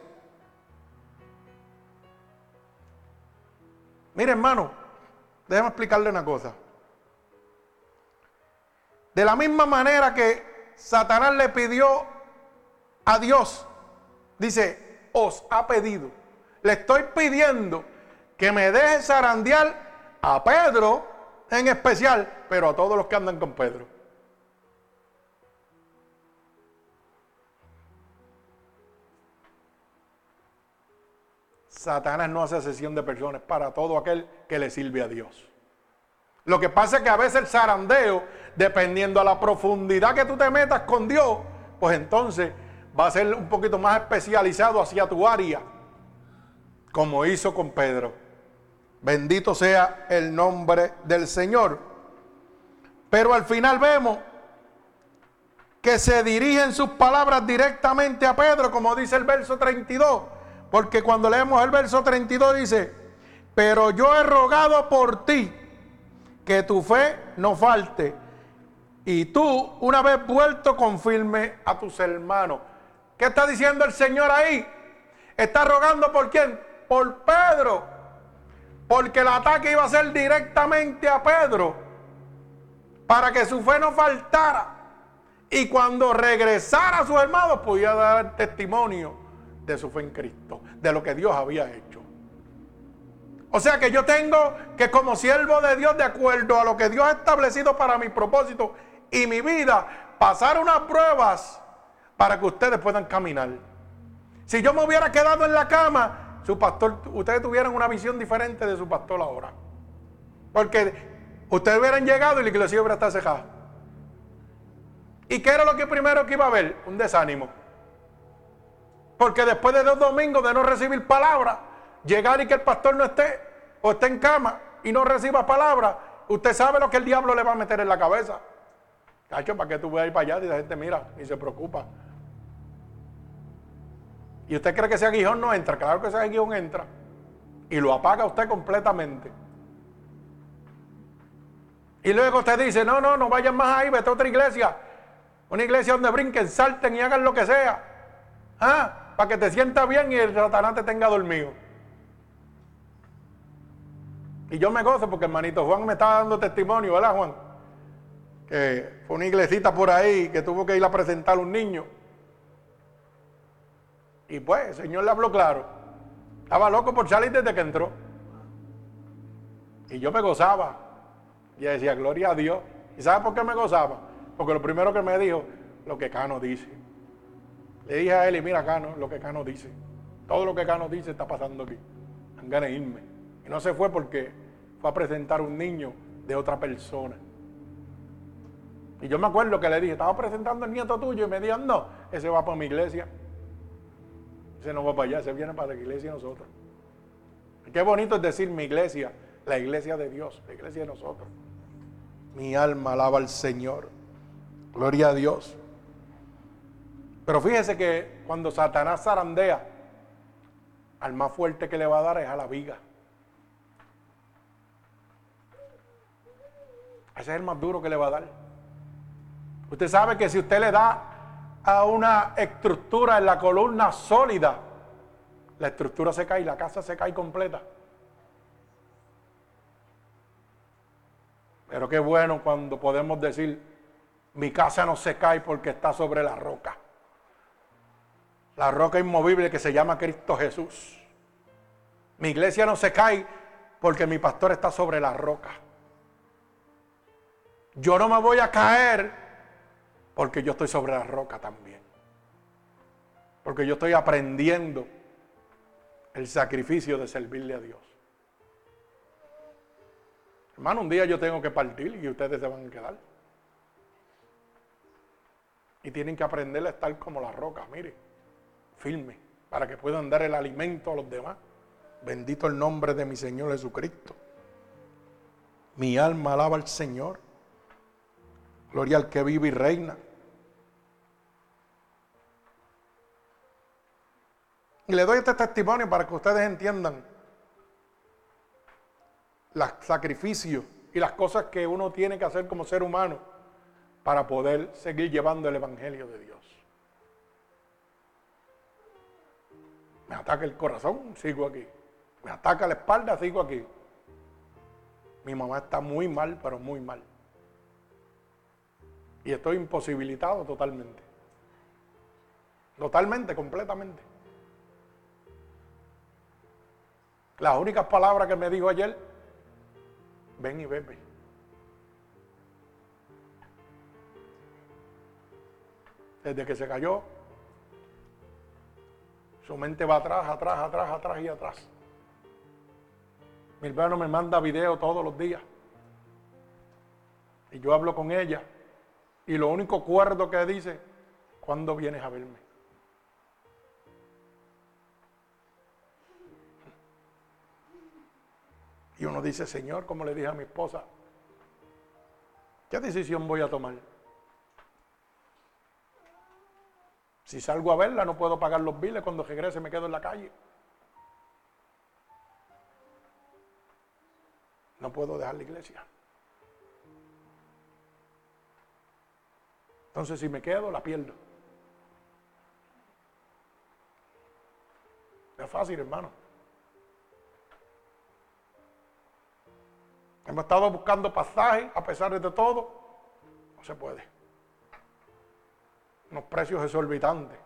Mire hermano, déjeme explicarle una cosa. De la misma manera que Satanás le pidió a Dios, dice, os ha pedido. Le estoy pidiendo que me deje zarandear a Pedro en especial, pero a todos los que andan con Pedro. Satanás no hace sesión de personas para todo aquel que le sirve a Dios. Lo que pasa es que a veces el zarandeo, dependiendo a la profundidad que tú te metas con Dios, pues entonces va a ser un poquito más especializado hacia tu área, como hizo con Pedro. Bendito sea el nombre del Señor. Pero al final vemos que se dirigen sus palabras directamente a Pedro, como dice el verso 32 porque cuando leemos el verso 32 dice, pero yo he rogado por ti que tu fe no falte. Y tú, una vez vuelto, confirme a tus hermanos. ¿Qué está diciendo el Señor ahí? Está rogando por quién? Por Pedro. Porque el ataque iba a ser directamente a Pedro. Para que su fe no faltara. Y cuando regresara a sus hermanos, podía dar testimonio de su fe en Cristo, de lo que Dios había hecho. O sea que yo tengo que como siervo de Dios, de acuerdo a lo que Dios ha establecido para mi propósito y mi vida, pasar unas pruebas para que ustedes puedan caminar. Si yo me hubiera quedado en la cama, su pastor, ustedes tuvieran una visión diferente de su pastor ahora. Porque ustedes hubieran llegado y la iglesia hubiera estado cejada. ¿Y qué era lo que primero que iba a haber? Un desánimo. Porque después de dos domingos de no recibir palabra, llegar y que el pastor no esté o esté en cama y no reciba palabra, usted sabe lo que el diablo le va a meter en la cabeza. Cacho, ¿para qué tú vas a ir para allá? Y la gente mira y se preocupa. ¿Y usted cree que ese aguijón no entra? Claro que ese aguijón entra. Y lo apaga usted completamente. Y luego usted dice, no, no, no vayan más ahí, vete a otra iglesia. Una iglesia donde brinquen, salten y hagan lo que sea. ¿Ah? Para que te sientas bien y el satanás te tenga dormido. Y yo me gozo porque hermanito Juan me estaba dando testimonio, ¿verdad Juan? Que fue una iglesita por ahí que tuvo que ir a presentar a un niño. Y pues el Señor le habló claro. Estaba loco por salir desde que entró. Y yo me gozaba. Y decía, gloria a Dios. ¿Y sabe por qué me gozaba? Porque lo primero que me dijo, lo que Cano dice. Le dije a él, y mira Cano, lo que Cano dice. Todo lo que Cano dice está pasando aquí. Han ganas de irme. Y no se fue porque fue a presentar un niño de otra persona. Y yo me acuerdo que le dije, estaba presentando el nieto tuyo y me dijo, no, ese va para mi iglesia. Ese no va para allá, ese viene para la iglesia de nosotros. qué bonito es decir mi iglesia, la iglesia de Dios, la iglesia de nosotros. Mi alma alaba al Señor. Gloria a Dios. Pero fíjese que cuando Satanás zarandea, al más fuerte que le va a dar es a la viga. Ese es el más duro que le va a dar. Usted sabe que si usted le da a una estructura en la columna sólida, la estructura se cae, la casa se cae completa. Pero qué bueno cuando podemos decir, mi casa no se cae porque está sobre la roca la roca inmovible que se llama Cristo Jesús. Mi iglesia no se cae porque mi pastor está sobre la roca. Yo no me voy a caer porque yo estoy sobre la roca también. Porque yo estoy aprendiendo el sacrificio de servirle a Dios. Hermano, un día yo tengo que partir y ustedes se van a quedar. Y tienen que aprender a estar como la roca, mire, firme, para que puedan dar el alimento a los demás. Bendito el nombre de mi Señor Jesucristo. Mi alma alaba al Señor. Gloria al que vive y reina. Y le doy este testimonio para que ustedes entiendan los sacrificios y las cosas que uno tiene que hacer como ser humano para poder seguir llevando el Evangelio de Dios. Me ataca el corazón, sigo aquí. Me ataca la espalda, sigo aquí. Mi mamá está muy mal, pero muy mal. Y estoy imposibilitado totalmente. Totalmente, completamente. Las únicas palabras que me dijo ayer, ven y bebe. Desde que se cayó, su mente va atrás, atrás, atrás, atrás y atrás. Mi hermano me manda video todos los días. Y yo hablo con ella. Y lo único cuerdo que dice, ¿cuándo vienes a verme? Y uno dice, Señor, como le dije a mi esposa, ¿qué decisión voy a tomar? Si salgo a verla, no puedo pagar los biles, cuando regrese me quedo en la calle. No puedo dejar la iglesia. Entonces si me quedo, la pierdo. Es fácil, hermano. Hemos estado buscando pasajes a pesar de todo. No se puede. Unos precios exorbitantes.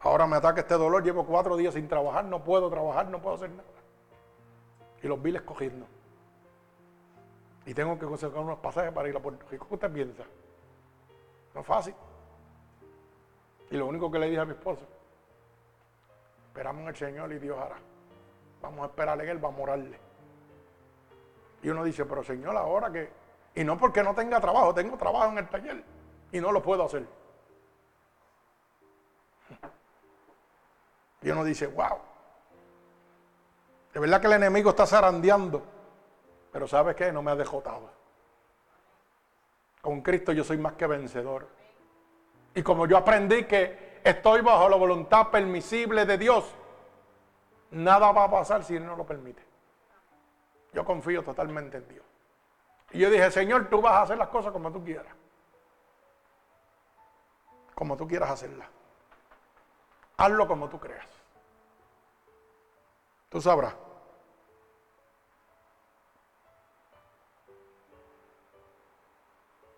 Ahora me ataca este dolor, llevo cuatro días sin trabajar, no puedo trabajar, no puedo hacer nada y los biles cogiendo. Y tengo que conseguir unos pasajes para ir a Puerto Rico. ¿Qué usted piensa? No es fácil. Y lo único que le dije a mi esposo, esperamos en el Señor y Dios hará. Vamos a esperarle en Él, vamos a orarle. Y uno dice, pero Señor, ahora que... Y no porque no tenga trabajo, tengo trabajo en el taller y no lo puedo hacer. Y uno dice, wow, de verdad que el enemigo está zarandeando. Pero ¿sabes qué? No me ha dejotado. Con Cristo yo soy más que vencedor. Y como yo aprendí que estoy bajo la voluntad permisible de Dios, nada va a pasar si Él no lo permite. Yo confío totalmente en Dios. Y yo dije, Señor, tú vas a hacer las cosas como tú quieras. Como tú quieras hacerlas. Hazlo como tú creas. Tú sabrás.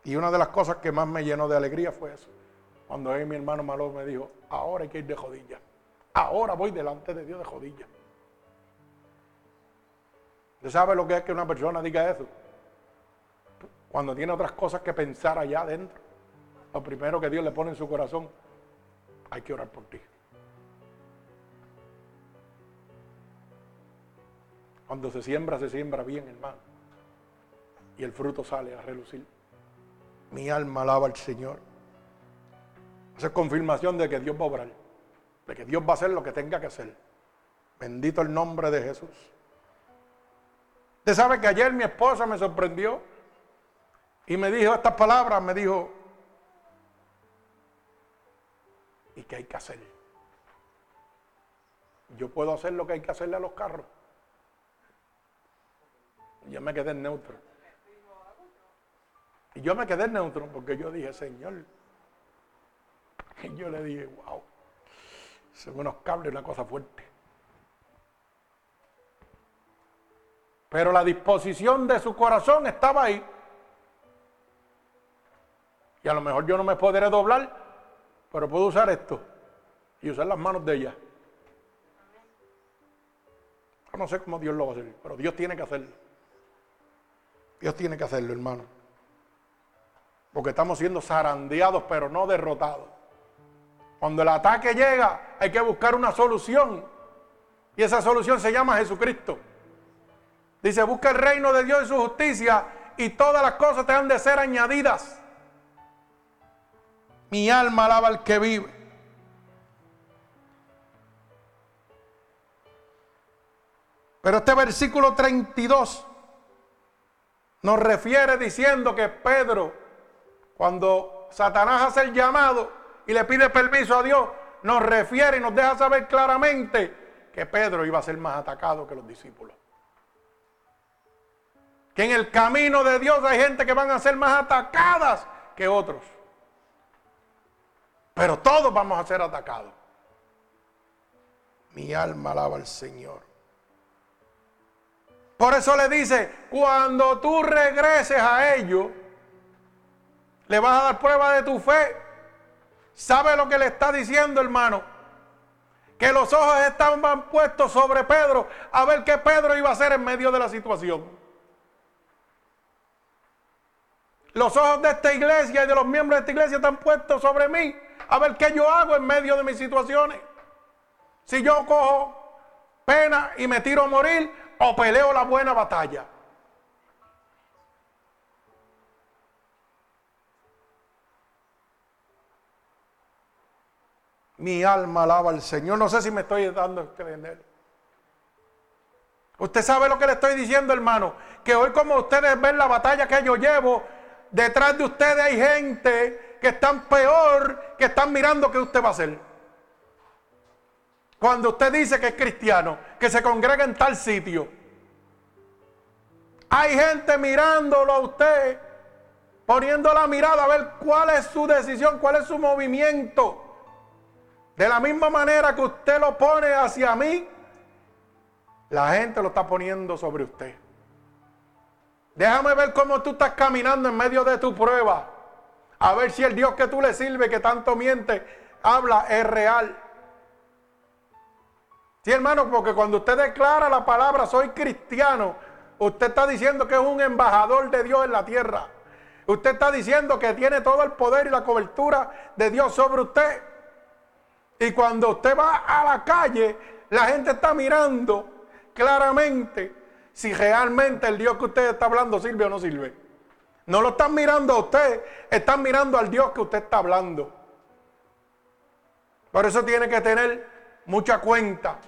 Y una de las cosas que más me llenó de alegría fue eso. Cuando mi hermano malo me dijo, ahora hay que ir de jodilla. Ahora voy delante de Dios de jodilla. ¿Usted sabe lo que es que una persona diga eso? Cuando tiene otras cosas que pensar allá adentro. Lo primero que Dios le pone en su corazón, hay que orar por ti. Cuando se siembra, se siembra bien, hermano. Y el fruto sale a relucir. Mi alma alaba al Señor. Esa es confirmación de que Dios va a obrar. De que Dios va a hacer lo que tenga que hacer. Bendito el nombre de Jesús. Usted sabe que ayer mi esposa me sorprendió y me dijo estas palabras, me dijo, ¿y qué hay que hacer? Yo puedo hacer lo que hay que hacerle a los carros. Yo me quedé neutro. Y yo me quedé neutro porque yo dije, Señor. Y yo le dije, wow. Son unos cables, una cosa fuerte. Pero la disposición de su corazón estaba ahí. Y a lo mejor yo no me podré doblar, pero puedo usar esto y usar las manos de ella. Yo no sé cómo Dios lo va a hacer, pero Dios tiene que hacerlo. Dios tiene que hacerlo, hermano. Porque estamos siendo zarandeados, pero no derrotados. Cuando el ataque llega, hay que buscar una solución. Y esa solución se llama Jesucristo. Dice, busca el reino de Dios y su justicia y todas las cosas te han de ser añadidas. Mi alma alaba al que vive. Pero este versículo 32 nos refiere diciendo que Pedro, cuando Satanás hace el llamado y le pide permiso a Dios, nos refiere y nos deja saber claramente que Pedro iba a ser más atacado que los discípulos. Que en el camino de Dios hay gente que van a ser más atacadas que otros. Pero todos vamos a ser atacados. Mi alma alaba al Señor. Por eso le dice, cuando tú regreses a ellos, le vas a dar prueba de tu fe. ¿Sabe lo que le está diciendo, hermano? Que los ojos estaban puestos sobre Pedro a ver qué Pedro iba a hacer en medio de la situación. Los ojos de esta iglesia y de los miembros de esta iglesia están puestos sobre mí a ver qué yo hago en medio de mis situaciones. Si yo cojo pena y me tiro a morir o peleo la buena batalla. Mi alma alaba al Señor. No sé si me estoy dando a entender. Usted sabe lo que le estoy diciendo, hermano. Que hoy como ustedes ven la batalla que yo llevo, detrás de ustedes hay gente que están peor, que están mirando qué usted va a hacer. Cuando usted dice que es cristiano, que se congrega en tal sitio, hay gente mirándolo a usted, poniendo la mirada a ver cuál es su decisión, cuál es su movimiento. De la misma manera que usted lo pone hacia mí, la gente lo está poniendo sobre usted. Déjame ver cómo tú estás caminando en medio de tu prueba. A ver si el Dios que tú le sirves, que tanto miente, habla, es real. Sí, hermano, porque cuando usted declara la palabra, soy cristiano, usted está diciendo que es un embajador de Dios en la tierra. Usted está diciendo que tiene todo el poder y la cobertura de Dios sobre usted. Y cuando usted va a la calle, la gente está mirando claramente si realmente el Dios que usted está hablando sirve o no sirve. No lo están mirando a usted, están mirando al Dios que usted está hablando. Por eso tiene que tener mucha cuenta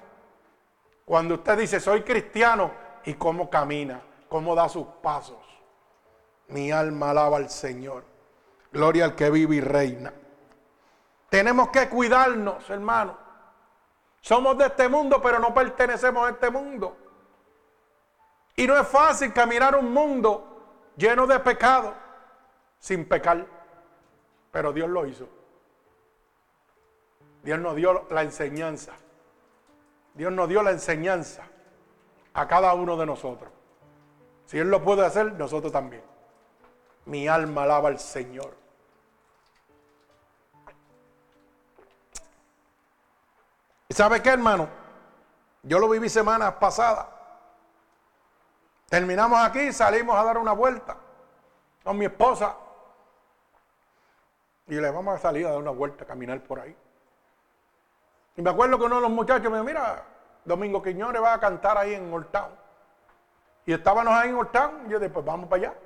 cuando usted dice soy cristiano y cómo camina, cómo da sus pasos. Mi alma alaba al Señor. Gloria al que vive y reina. Tenemos que cuidarnos, hermano. Somos de este mundo, pero no pertenecemos a este mundo. Y no es fácil caminar un mundo lleno de pecado sin pecar. Pero Dios lo hizo. Dios nos dio la enseñanza. Dios nos dio la enseñanza a cada uno de nosotros. Si Él lo puede hacer, nosotros también. Mi alma alaba al Señor. ¿Y sabe qué, hermano? Yo lo viví semanas pasadas. Terminamos aquí, salimos a dar una vuelta con mi esposa. Y le vamos a salir a dar una vuelta, a caminar por ahí. Y me acuerdo que uno de los muchachos me dijo, mira, Domingo Quiñones va a cantar ahí en Hortown. Y estábamos ahí en Hortown. Y yo dije, pues vamos para allá.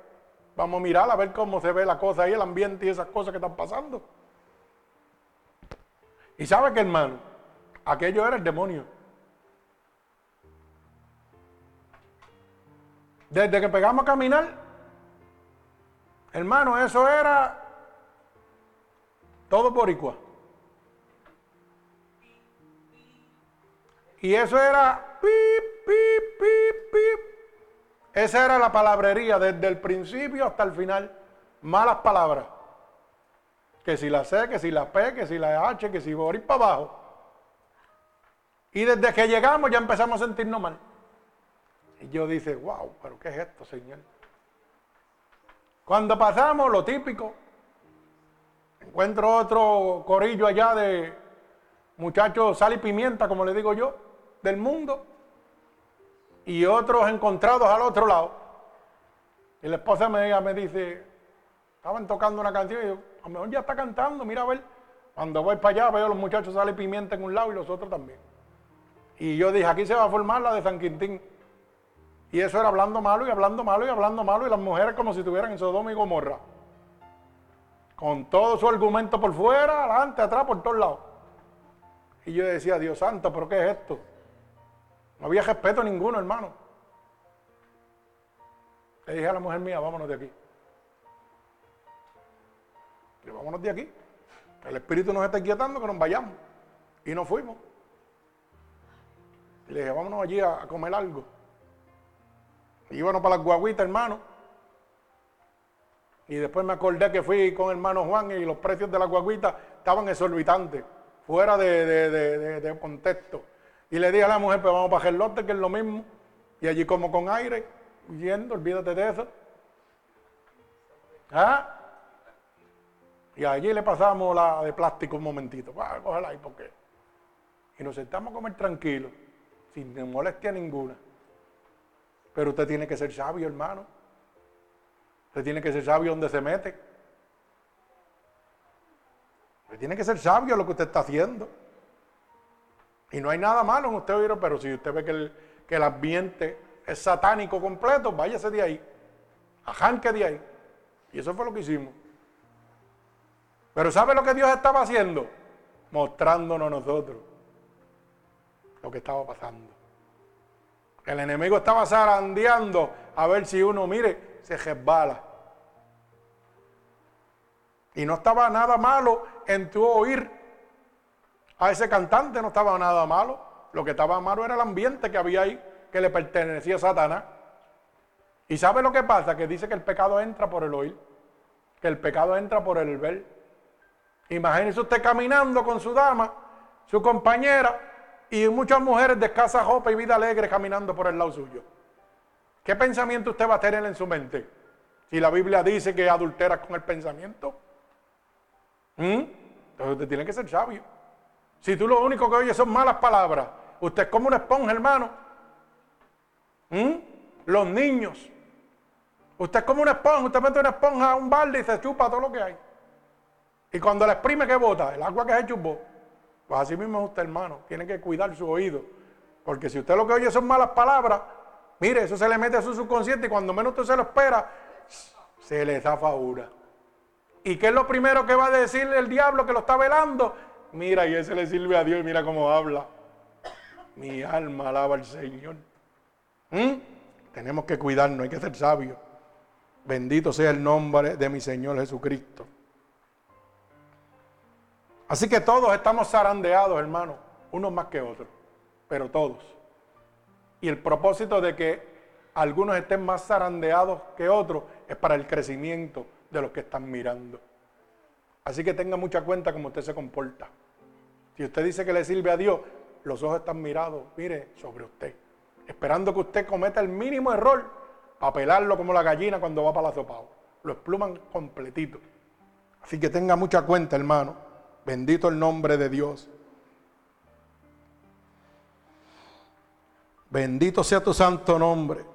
Vamos a mirar a ver cómo se ve la cosa ahí, el ambiente y esas cosas que están pasando. Y sabe que hermano, aquello era el demonio. Desde que pegamos a caminar, hermano, eso era todo boricua. Y eso era pip, pip, pip, pip. Esa era la palabrería desde el principio hasta el final. Malas palabras. Que si la C, que si la P, que si la H, que si ir para abajo. Y desde que llegamos ya empezamos a sentirnos mal. Y yo dije, wow, pero ¿qué es esto, Señor? Cuando pasamos, lo típico, encuentro otro corillo allá de muchachos sal y pimienta, como le digo yo, del mundo, y otros encontrados al otro lado. Y la esposa me, me dice, estaban tocando una canción y yo, a lo mejor ya está cantando, mira a ver. Cuando voy para allá veo a los muchachos sale pimienta en un lado y los otros también. Y yo dije, aquí se va a formar la de San Quintín. Y eso era hablando malo y hablando malo y hablando malo y las mujeres como si estuvieran en Sodoma y Gomorra. Con todo su argumento por fuera, adelante, atrás, por todos lados. Y yo decía, Dios santo, ¿pero qué es esto? No había respeto ninguno, hermano. Le dije a la mujer mía, vámonos de aquí. Y vámonos de aquí. El Espíritu nos está inquietando que nos vayamos. Y nos fuimos. Le dije, vámonos allí a, comer algo. Íbamos para las guaguitas, hermano. Y después me acordé que fui con hermano Juan y los precios de las guaguitas estaban exorbitantes, fuera de, contexto. Y le dije a la mujer, pues vamos para Gerlote, que es lo mismo. Y allí como con aire, huyendo, olvídate de eso. ¿Ah? Y allí le pasamos la de plástico un momentito. cógela ahí, porque. Y nos sentamos a comer tranquilos, sin molestia ninguna. Pero usted tiene que ser sabio, hermano. Usted tiene que ser sabio donde se mete. Usted tiene que ser sabio lo que usted está haciendo. Y no hay nada malo en usted oírlo, pero si usted ve que el, que el ambiente es satánico completo, váyase de ahí. Ajanque de ahí. Y eso fue lo que hicimos. Pero ¿sabe lo que Dios estaba haciendo? Mostrándonos nosotros lo que estaba pasando. El enemigo estaba zarandeando a ver si uno, mire, se resbala. Y no estaba nada malo en tu oír a ese cantante, no estaba nada malo. Lo que estaba malo era el ambiente que había ahí, que le pertenecía a Satanás. ¿Y sabe lo que pasa? Que dice que el pecado entra por el oír, que el pecado entra por el ver, Imagínese usted caminando con su dama, su compañera, y muchas mujeres de escasa ropa y vida alegre caminando por el lado suyo. ¿Qué pensamiento usted va a tener en su mente? Si la Biblia dice que adultera con el pensamiento. ¿Mm? Entonces usted tiene que ser sabio. Si tú lo único que oyes son malas palabras, usted es como una esponja, hermano. ¿Mm? Los niños. Usted es como una esponja, usted mete una esponja a un balde y se chupa todo lo que hay. Y cuando la exprime, ¿qué bota? El agua que se chupó. Pues así mismo es usted, hermano. Tiene que cuidar su oído. Porque si usted lo que oye son malas palabras, mire, eso se le mete a su subconsciente y cuando menos usted se lo espera, se le da una. ¿Y qué es lo primero que va a decir el diablo que lo está velando? Mira, y ese le sirve a Dios y mira cómo habla. Mi alma alaba al Señor. ¿Mm? Tenemos que cuidarnos, hay que ser sabios. Bendito sea el nombre de mi Señor Jesucristo. Así que todos estamos zarandeados, hermano, unos más que otros, pero todos. Y el propósito de que algunos estén más zarandeados que otros es para el crecimiento de los que están mirando. Así que tenga mucha cuenta cómo usted se comporta. Si usted dice que le sirve a Dios, los ojos están mirados, mire, sobre usted, esperando que usted cometa el mínimo error para pelarlo como la gallina cuando va para la sopa. Lo expluman completito. Así que tenga mucha cuenta, hermano. Bendito el nombre de Dios. Bendito sea tu santo nombre.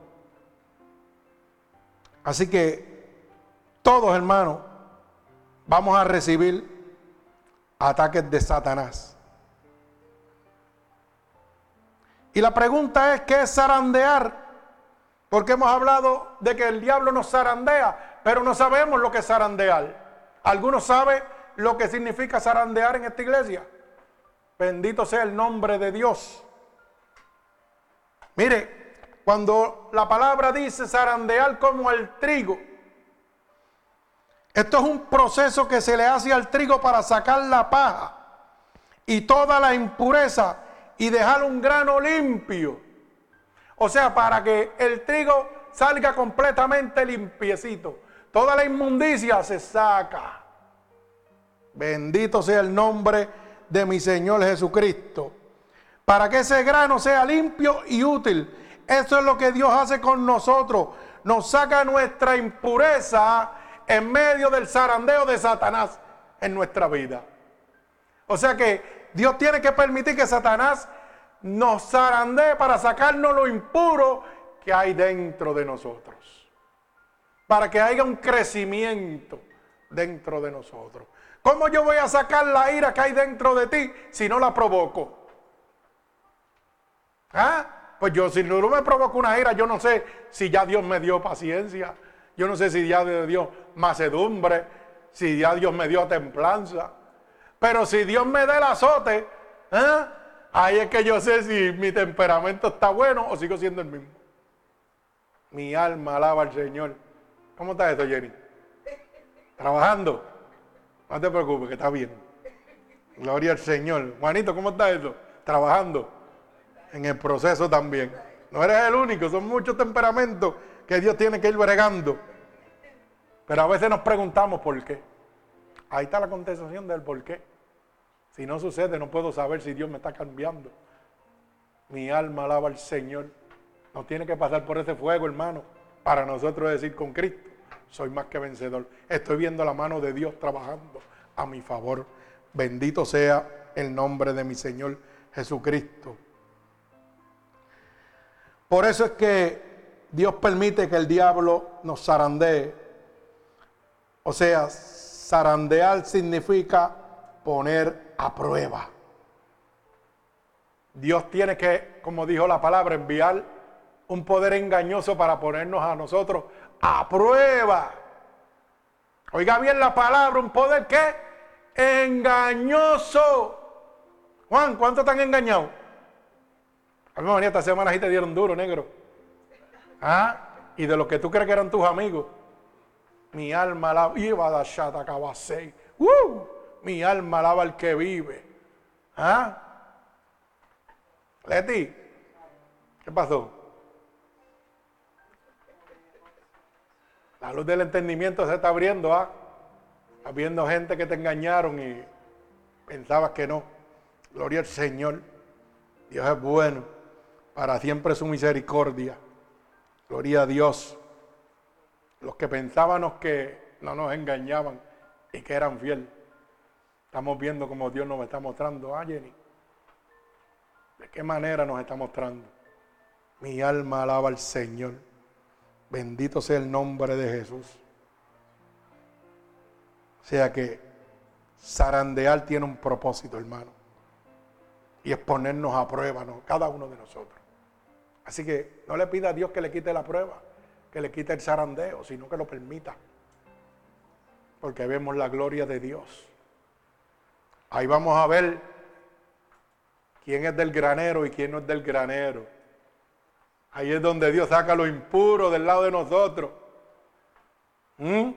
Así que todos hermanos vamos a recibir ataques de Satanás. Y la pregunta es, ¿qué es zarandear? Porque hemos hablado de que el diablo nos zarandea, pero no sabemos lo que es zarandear. Algunos saben lo que significa zarandear en esta iglesia. Bendito sea el nombre de Dios. Mire, cuando la palabra dice zarandear como al trigo, esto es un proceso que se le hace al trigo para sacar la paja y toda la impureza y dejar un grano limpio. O sea, para que el trigo salga completamente limpiecito. Toda la inmundicia se saca. Bendito sea el nombre de mi Señor Jesucristo. Para que ese grano sea limpio y útil. Eso es lo que Dios hace con nosotros. Nos saca nuestra impureza en medio del zarandeo de Satanás en nuestra vida. O sea que Dios tiene que permitir que Satanás nos zarandee para sacarnos lo impuro que hay dentro de nosotros. para que haya un crecimiento dentro de nosotros. ¿Cómo yo voy a sacar la ira que hay dentro de ti si no la provoco? ¿Ah? Pues yo, si no me provoco una ira, yo no sé si ya Dios me dio paciencia, yo no sé si ya Dios macedumbre, si ya Dios me dio templanza. Pero si Dios me da el azote, ¿eh? ahí es que yo sé si mi temperamento está bueno o sigo siendo el mismo. Mi alma alaba al Señor. ¿Cómo está esto, Jenny? ¿Trabajando? No te preocupes, que está bien. Gloria al Señor. Juanito, ¿cómo está eso? Trabajando. En el proceso también. No eres el único, son muchos temperamentos que Dios tiene que ir bregando. Pero a veces nos preguntamos por qué. Ahí está la contestación del por qué. Si no sucede, no puedo saber si Dios me está cambiando. Mi alma alaba al Señor. No tiene que pasar por ese fuego, hermano, para nosotros decir con Cristo, soy más que vencedor. Estoy viendo la mano de Dios trabajando a mi favor. Bendito sea el nombre de mi Señor Jesucristo. Por eso es que Dios permite que el diablo nos zarandee. O sea, zarandear significa poner a prueba. Dios tiene que, como dijo la palabra, enviar un poder engañoso para ponernos a nosotros a prueba. Oiga bien la palabra, un poder que engañoso. Juan, ¿cuánto están engañados? A mí esta semana sí te dieron duro, negro. ¿Ah? Y de los que tú crees que eran tus amigos. Mi alma alaba, iba a shata ¡Uh! Mi alma alaba al que vive. ¿Ah? Leti, ¿qué pasó? La luz del entendimiento se está abriendo, ¿ah? Habiendo gente que te engañaron y pensabas que no. Gloria al Señor. Dios es bueno. Para siempre su misericordia. Gloria a Dios. Los que pensábamos que no nos engañaban y que eran fieles. Estamos viendo como Dios nos está mostrando. Ah, Jenny. ¿De qué manera nos está mostrando? Mi alma alaba al Señor. Bendito sea el nombre de Jesús. O sea que zarandear tiene un propósito, hermano. Y es ponernos a prueba, ¿no? cada uno de nosotros. Así que no le pida a Dios que le quite la prueba, que le quite el zarandeo, sino que lo permita. Porque vemos la gloria de Dios. Ahí vamos a ver quién es del granero y quién no es del granero. Ahí es donde Dios saca lo impuro del lado de nosotros. ¿Mm?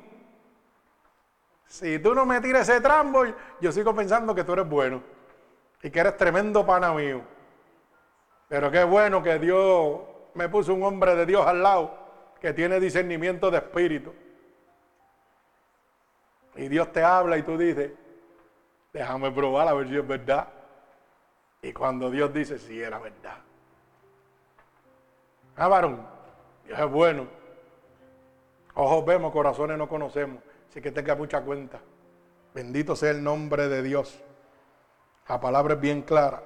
Si tú no me tiras ese trambo, yo sigo pensando que tú eres bueno y que eres tremendo pana mío. Pero qué bueno que Dios me puso un hombre de Dios al lado que tiene discernimiento de espíritu. Y Dios te habla y tú dices, déjame probar a ver si es verdad. Y cuando Dios dice, sí, era verdad. Ah, varón, es bueno. Ojos vemos, corazones no conocemos. Así que tenga mucha cuenta. Bendito sea el nombre de Dios. La palabra es bien clara.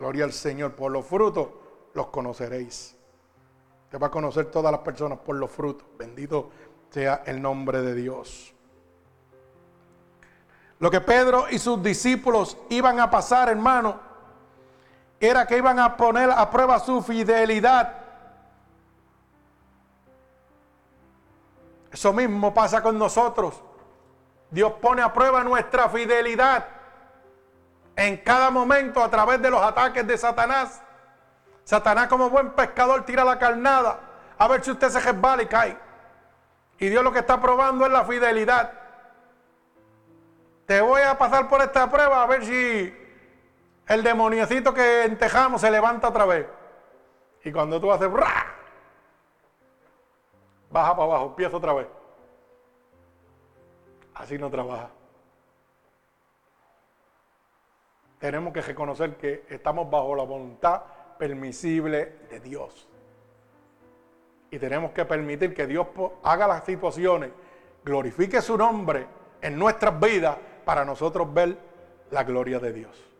Gloria al Señor. Por los frutos los conoceréis. Te va a conocer todas las personas por los frutos. Bendito sea el nombre de Dios. Lo que Pedro y sus discípulos iban a pasar, hermano, era que iban a poner a prueba su fidelidad. Eso mismo pasa con nosotros. Dios pone a prueba nuestra fidelidad en cada momento a través de los ataques de Satanás. Satanás como buen pescador tira la carnada a ver si usted se resbala y cae. Y Dios lo que está probando es la fidelidad. Te voy a pasar por esta prueba a ver si el demoniocito que entejamos se levanta otra vez. Y cuando tú haces baja para abajo, empieza otra vez. Así no trabaja. tenemos que reconocer que estamos bajo la voluntad permisible de Dios. Y tenemos que permitir que Dios haga las situaciones, glorifique su nombre en nuestras vidas para nosotros ver la gloria de Dios.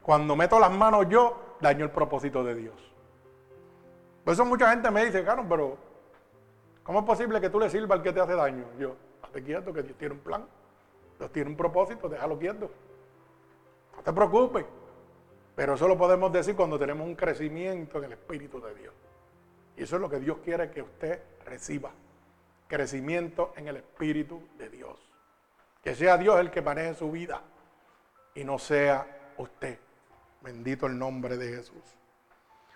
Cuando meto las manos yo, daño el propósito de Dios. Por eso mucha gente me dice, claro, pero ¿Cómo es posible que tú le sirvas al que te hace daño? Yo, hazte quieto, que Dios tiene un plan. Dios tiene un propósito, déjalo quieto. No te preocupes. Pero eso lo podemos decir cuando tenemos un crecimiento en el Espíritu de Dios. Y eso es lo que Dios quiere que usted reciba. Crecimiento en el Espíritu de Dios. Que sea Dios el que maneje su vida y no sea usted. Bendito el nombre de Jesús.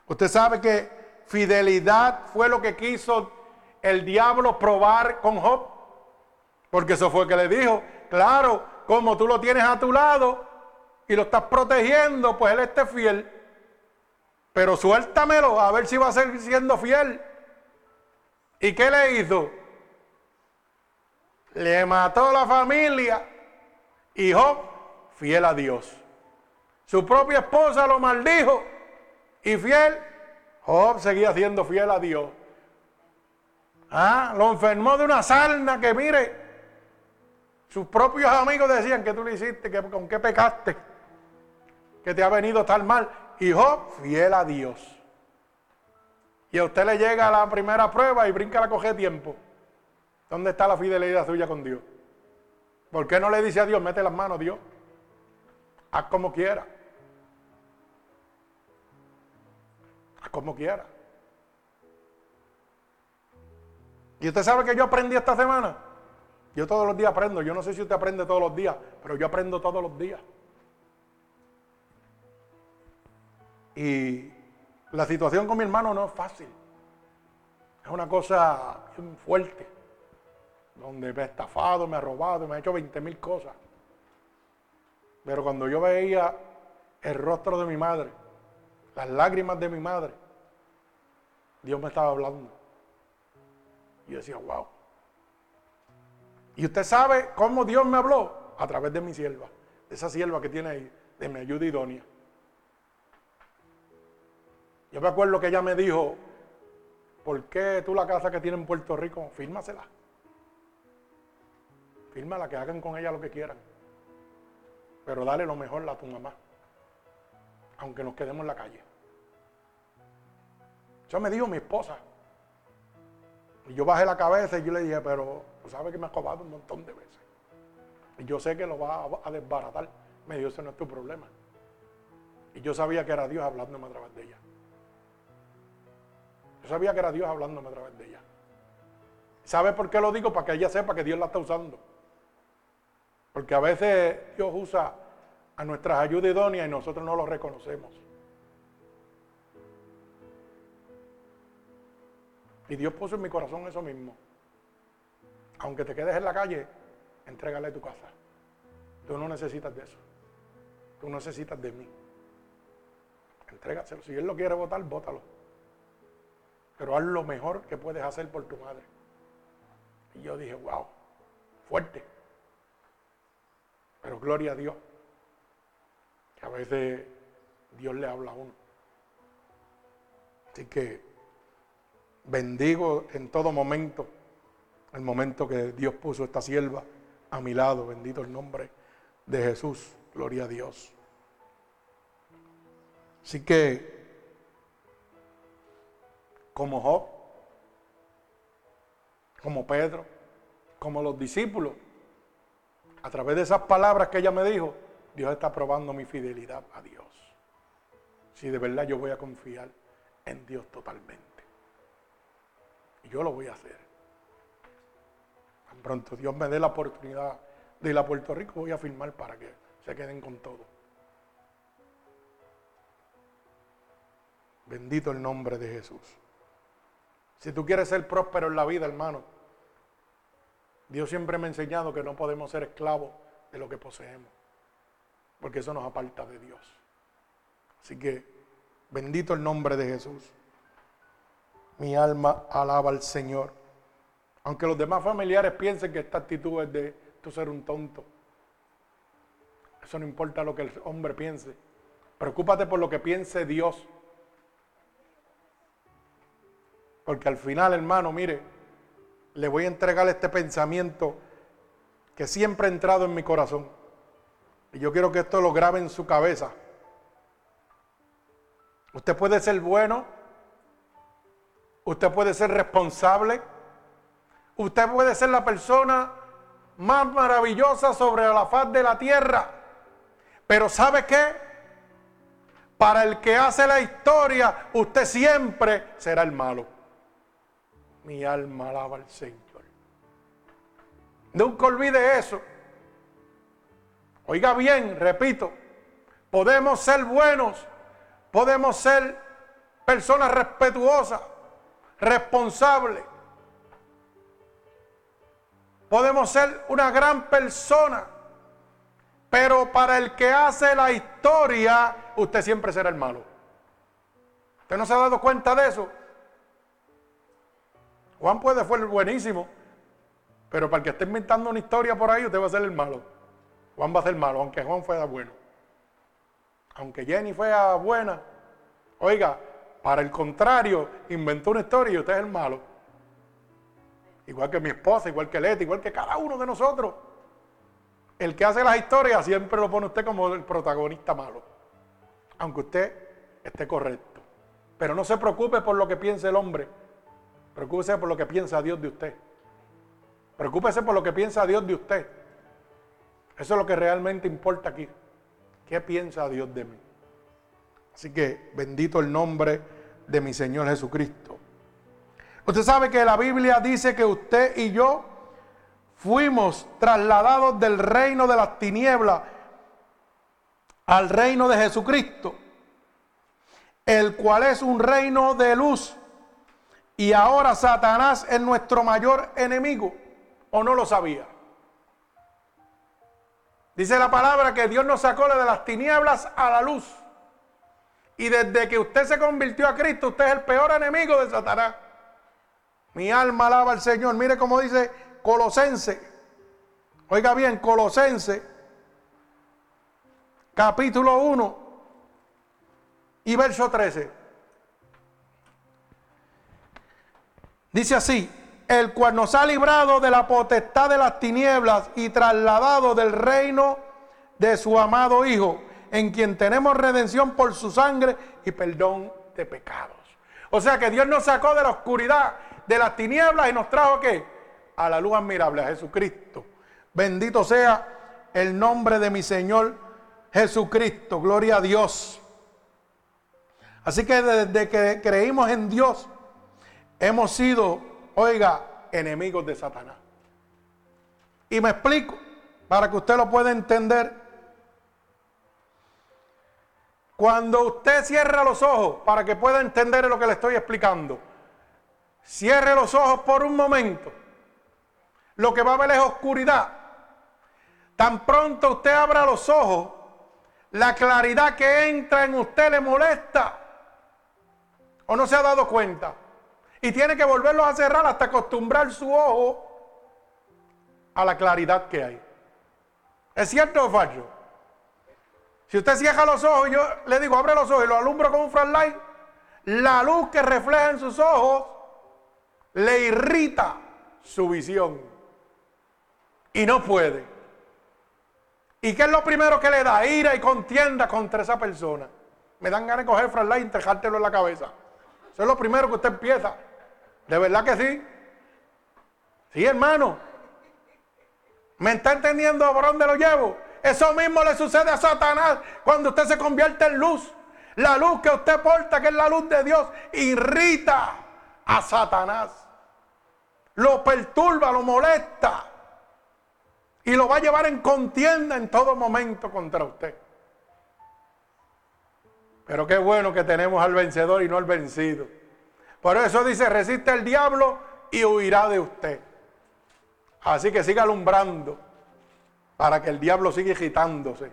Usted sabe que fidelidad fue lo que quiso el diablo probar con Job. Porque eso fue que le dijo, claro, como tú lo tienes a tu lado y lo estás protegiendo, pues él esté fiel. Pero suéltamelo a ver si va a seguir siendo fiel. ¿Y qué le hizo? Le mató a la familia y Job fiel a Dios. Su propia esposa lo maldijo y fiel. Job seguía siendo fiel a Dios. Ah, lo enfermó de una sarna que mire, sus propios amigos decían que tú le hiciste, que con qué pecaste, que te ha venido tal mal. Job, fiel a Dios. Y a usted le llega la primera prueba y brinca la coge tiempo. ¿Dónde está la fidelidad suya con Dios? ¿Por qué no le dice a Dios, mete las manos, Dios? Haz como quiera. Haz como quiera. ¿Y usted sabe que yo aprendí esta semana? Yo todos los días aprendo. Yo no sé si usted aprende todos los días, pero yo aprendo todos los días. Y la situación con mi hermano no es fácil. Es una cosa fuerte. Donde me ha estafado, me ha robado, me ha hecho 20 mil cosas. Pero cuando yo veía el rostro de mi madre, las lágrimas de mi madre, Dios me estaba hablando. Y yo decía, wow. Y usted sabe cómo Dios me habló a través de mi sierva, de esa sierva que tiene ahí, de mi ayuda idónea. Yo me acuerdo que ella me dijo, ¿por qué tú la casa que tiene en Puerto Rico, fírmasela? Fírmala, que hagan con ella lo que quieran. Pero dale lo mejor a tu mamá, aunque nos quedemos en la calle. Eso me dijo mi esposa. Y yo bajé la cabeza y yo le dije, pero tú sabes que me ha cobado un montón de veces. Y yo sé que lo va a desbaratar. Me dijo, ese no es tu problema. Y yo sabía que era Dios hablándome a través de ella. Yo sabía que era Dios hablándome a través de ella. ¿Sabe por qué lo digo? Para que ella sepa que Dios la está usando. Porque a veces Dios usa a nuestras ayudas idóneas y nosotros no lo reconocemos. Y Dios puso en mi corazón eso mismo. Aunque te quedes en la calle, entrégale tu casa. Tú no necesitas de eso. Tú necesitas de mí. Entrégaselo. Si Él lo quiere votar, bótalo. Pero haz lo mejor que puedes hacer por tu madre. Y yo dije, wow, fuerte. Pero gloria a Dios. Que a veces Dios le habla a uno. Así que Bendigo en todo momento el momento que Dios puso esta sierva a mi lado. Bendito el nombre de Jesús. Gloria a Dios. Así que, como Job, como Pedro, como los discípulos, a través de esas palabras que ella me dijo, Dios está probando mi fidelidad a Dios. Si de verdad yo voy a confiar en Dios totalmente. Y yo lo voy a hacer. Tan pronto Dios me dé la oportunidad de ir a Puerto Rico, voy a firmar para que se queden con todo. Bendito el nombre de Jesús. Si tú quieres ser próspero en la vida, hermano, Dios siempre me ha enseñado que no podemos ser esclavos de lo que poseemos, porque eso nos aparta de Dios. Así que bendito el nombre de Jesús. Mi alma alaba al Señor. Aunque los demás familiares piensen que esta actitud es de tú ser un tonto. Eso no importa lo que el hombre piense. Preocúpate por lo que piense Dios. Porque al final, hermano, mire, le voy a entregar este pensamiento que siempre ha entrado en mi corazón. Y yo quiero que esto lo grabe en su cabeza. Usted puede ser bueno Usted puede ser responsable Usted puede ser la persona más maravillosa sobre la faz de la tierra. Pero ¿sabe qué? Para el que hace la historia, usted siempre será el malo. Mi alma alaba al Señor. Nunca olvide eso. Oiga bien, repito, podemos ser buenos, podemos ser personas respetuosas, responsables. Podemos ser una gran persona, pero para el que hace la historia, usted siempre será el malo. ¿Usted no se ha dado cuenta de eso? Juan puede ser buenísimo, pero para el que esté inventando una historia por ahí, usted va a ser el malo. Juan va a ser malo, aunque Juan fuera bueno. Aunque Jenny fuera buena. Oiga, para el contrario, inventó una historia y usted es el malo. Igual que mi esposa, igual que Leti, igual que cada uno de nosotros. El que hace las historias siempre lo pone usted como el protagonista malo. Aunque usted esté correcto. Pero no se preocupe por lo que piense el hombre. Preocúpese por lo que piensa Dios de usted. Preocúpese por lo que piensa Dios de usted. Eso es lo que realmente importa aquí. ¿Qué piensa Dios de mí? Así que bendito el nombre de mi Señor Jesucristo. Usted sabe que la Biblia dice que usted y yo fuimos trasladados del reino de las tinieblas al reino de Jesucristo, el cual es un reino de luz. Y ahora Satanás es nuestro mayor enemigo. ¿O no lo sabía? Dice la palabra que Dios nos sacó de las tinieblas a la luz. Y desde que usted se convirtió a Cristo, usted es el peor enemigo de Satanás. Mi alma alaba al Señor. Mire cómo dice Colosense. Oiga bien, Colosense, capítulo 1 y verso 13. Dice así, el cual nos ha librado de la potestad de las tinieblas y trasladado del reino de su amado Hijo, en quien tenemos redención por su sangre y perdón de pecados. O sea que Dios nos sacó de la oscuridad, de las tinieblas y nos trajo qué? A la luz admirable, a Jesucristo. Bendito sea el nombre de mi Señor Jesucristo. Gloria a Dios. Así que desde que creímos en Dios, hemos sido oiga, enemigos de Satanás. Y me explico, para que usted lo pueda entender. Cuando usted cierra los ojos, para que pueda entender lo que le estoy explicando, cierre los ojos por un momento. Lo que va a ver es oscuridad. Tan pronto usted abra los ojos, la claridad que entra en usted le molesta. ¿O no se ha dado cuenta? Y tiene que volverlos a cerrar hasta acostumbrar su ojo a la claridad que hay. ¿Es cierto o falso? Si usted cierra los ojos, yo le digo, abre los ojos y lo alumbro con un flashlight, la luz que refleja en sus ojos le irrita su visión. Y no puede. ¿Y qué es lo primero que le da? Ira y contienda contra esa persona. Me dan ganas de coger flashlight y entregártelo en la cabeza. Eso es lo primero que usted empieza. ¿De verdad que sí? Sí, hermano. ¿Me está entendiendo por dónde lo llevo? Eso mismo le sucede a Satanás cuando usted se convierte en luz. La luz que usted porta, que es la luz de Dios, irrita a Satanás. Lo perturba, lo molesta. Y lo va a llevar en contienda en todo momento contra usted. Pero qué bueno que tenemos al vencedor y no al vencido. Por eso dice, resiste al diablo y huirá de usted. Así que siga alumbrando para que el diablo siga agitándose,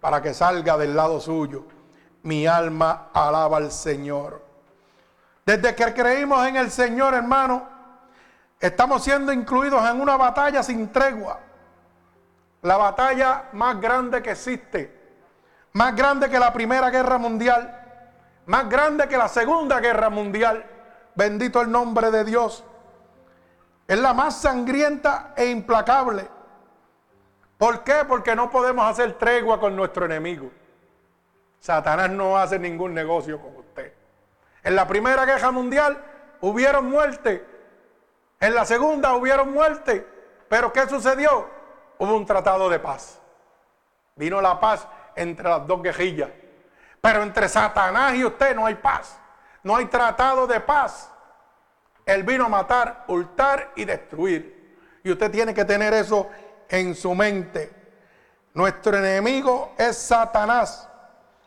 para que salga del lado suyo. Mi alma alaba al Señor. Desde que creímos en el Señor, hermano, estamos siendo incluidos en una batalla sin tregua. La batalla más grande que existe. Más grande que la Primera Guerra Mundial. Más grande que la Segunda Guerra Mundial Bendito el nombre de Dios. Es la más sangrienta e implacable. ¿Por qué? Porque no podemos hacer tregua con nuestro enemigo. Satanás no hace ningún negocio con usted. En la primera guerra mundial hubieron muerte En la segunda hubieron muerte. Pero ¿qué sucedió? Hubo un tratado de paz. Vino la paz entre las dos guerrillas. Pero entre Satanás y usted no hay paz. No hay tratado de paz. Él vino a matar, hurtar y destruir. Y usted tiene que tener eso en su mente. Nuestro enemigo es Satanás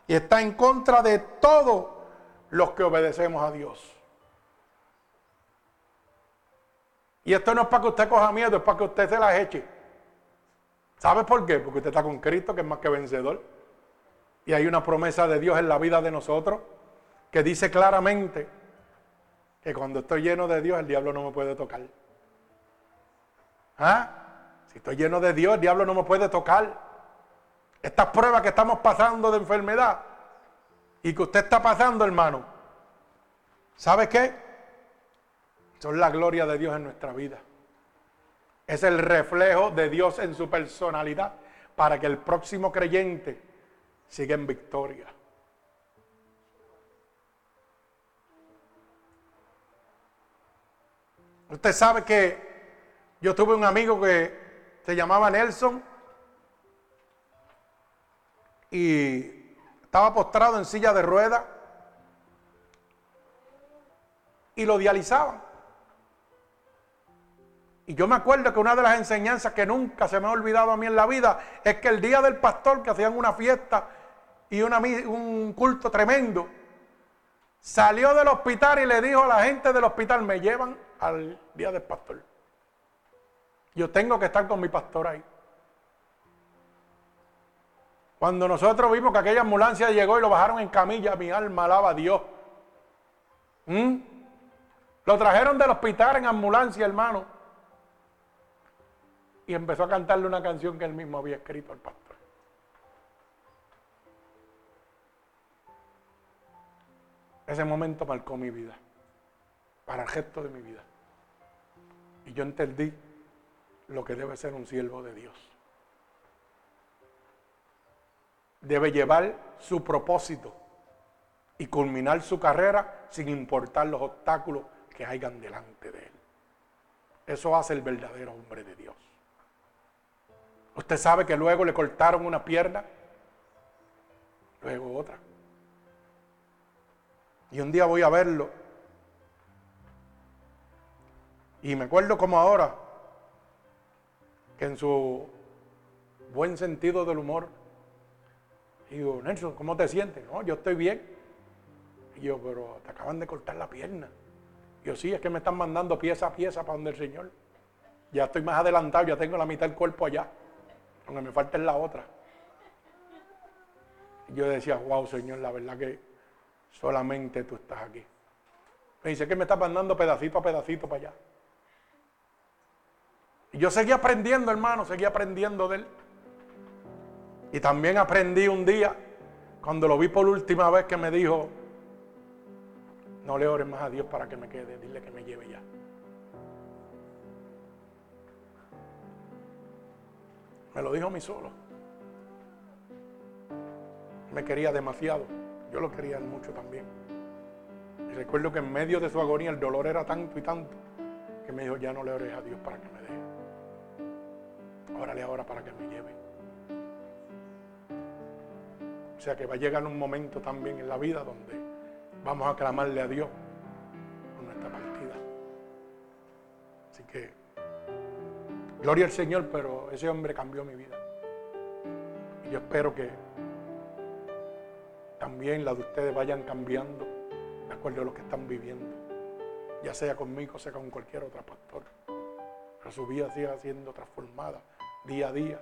y está en contra de todos los que obedecemos a Dios. Y esto no es para que usted coja miedo, es para que usted se las eche. ¿Sabe por qué? Porque usted está con Cristo, que es más que vencedor. Y hay una promesa de Dios en la vida de nosotros que dice claramente que cuando estoy lleno de Dios, el diablo no me puede tocar. ¿Ah? Si estoy lleno de Dios, el diablo no me puede tocar. Estas pruebas que estamos pasando de enfermedad y que usted está pasando, hermano, ¿sabe qué? Son la gloria de Dios en nuestra vida. Es el reflejo de Dios en su personalidad para que el próximo creyente siga en victoria. Usted sabe que yo tuve un amigo que se llamaba Nelson y estaba postrado en silla de ruedas y lo dializaban. Y yo me acuerdo que una de las enseñanzas que nunca se me ha olvidado a mí en la vida es que el día del pastor, que hacían una fiesta y un culto tremendo, salió del hospital y le dijo a la gente del hospital, me llevan al día del pastor. Yo tengo que estar con mi pastor ahí. Cuando nosotros vimos que aquella ambulancia llegó y lo bajaron en camilla, mi alma alaba a Dios. ¿Mm? Lo trajeron del hospital en ambulancia, hermano y empezó a cantarle una canción que él mismo había escrito al pastor. Ese momento marcó mi vida, para el gesto de mi vida. Y yo entendí lo que debe ser un siervo de Dios. Debe llevar su propósito y culminar su carrera sin importar los obstáculos que hayan delante de él. Eso hace el verdadero hombre de Dios. Usted sabe que luego le cortaron una pierna, luego otra. Y un día voy a verlo. Y me acuerdo como ahora que en su buen sentido del humor, digo, Nelson, ¿cómo te sientes? No, yo estoy bien. Y yo, pero te acaban de cortar la pierna. Y yo, sí, es que me están mandando pieza a pieza para donde el Señor. Ya estoy más adelantado, ya tengo la mitad del cuerpo allá aunque me falta la otra. yo decía, wow, Señor, la verdad que solamente tú estás aquí. Me dice que me estás mandando pedacito a pedacito para allá. Y yo seguía aprendiendo, hermano, seguía aprendiendo de él. Y también aprendí un día, cuando lo vi por última vez, que me dijo, no le ores más a Dios para que me quede, dile que me lleve ya. Me lo dijo a mí solo. Me quería demasiado. Yo lo quería mucho también. Y recuerdo que en medio de su agonía el dolor era tanto y tanto que me dijo, ya no le ores a Dios para que me deje. Órale ahora para que me lleve. O sea que va a llegar un momento también en la vida donde vamos a clamarle a Dios por nuestra partida. Así que Gloria al Señor, pero ese hombre cambió mi vida. Y yo espero que también la de ustedes vayan cambiando de acuerdo a lo que están viviendo. Ya sea conmigo, sea con cualquier otro pastor. Pero su vida siga siendo transformada día a día.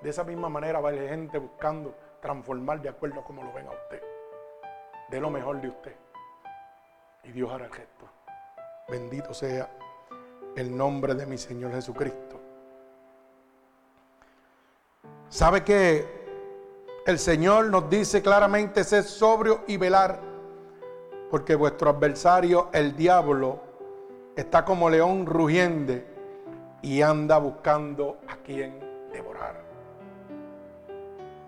De esa misma manera va la gente buscando transformar de acuerdo a cómo lo ven a usted. De lo mejor de usted. Y Dios hará el gesto. Bendito sea el nombre de mi Señor Jesucristo. ¿Sabe que el Señor nos dice claramente ser sobrio y velar? Porque vuestro adversario, el diablo, está como león rugiente y anda buscando a quien devorar.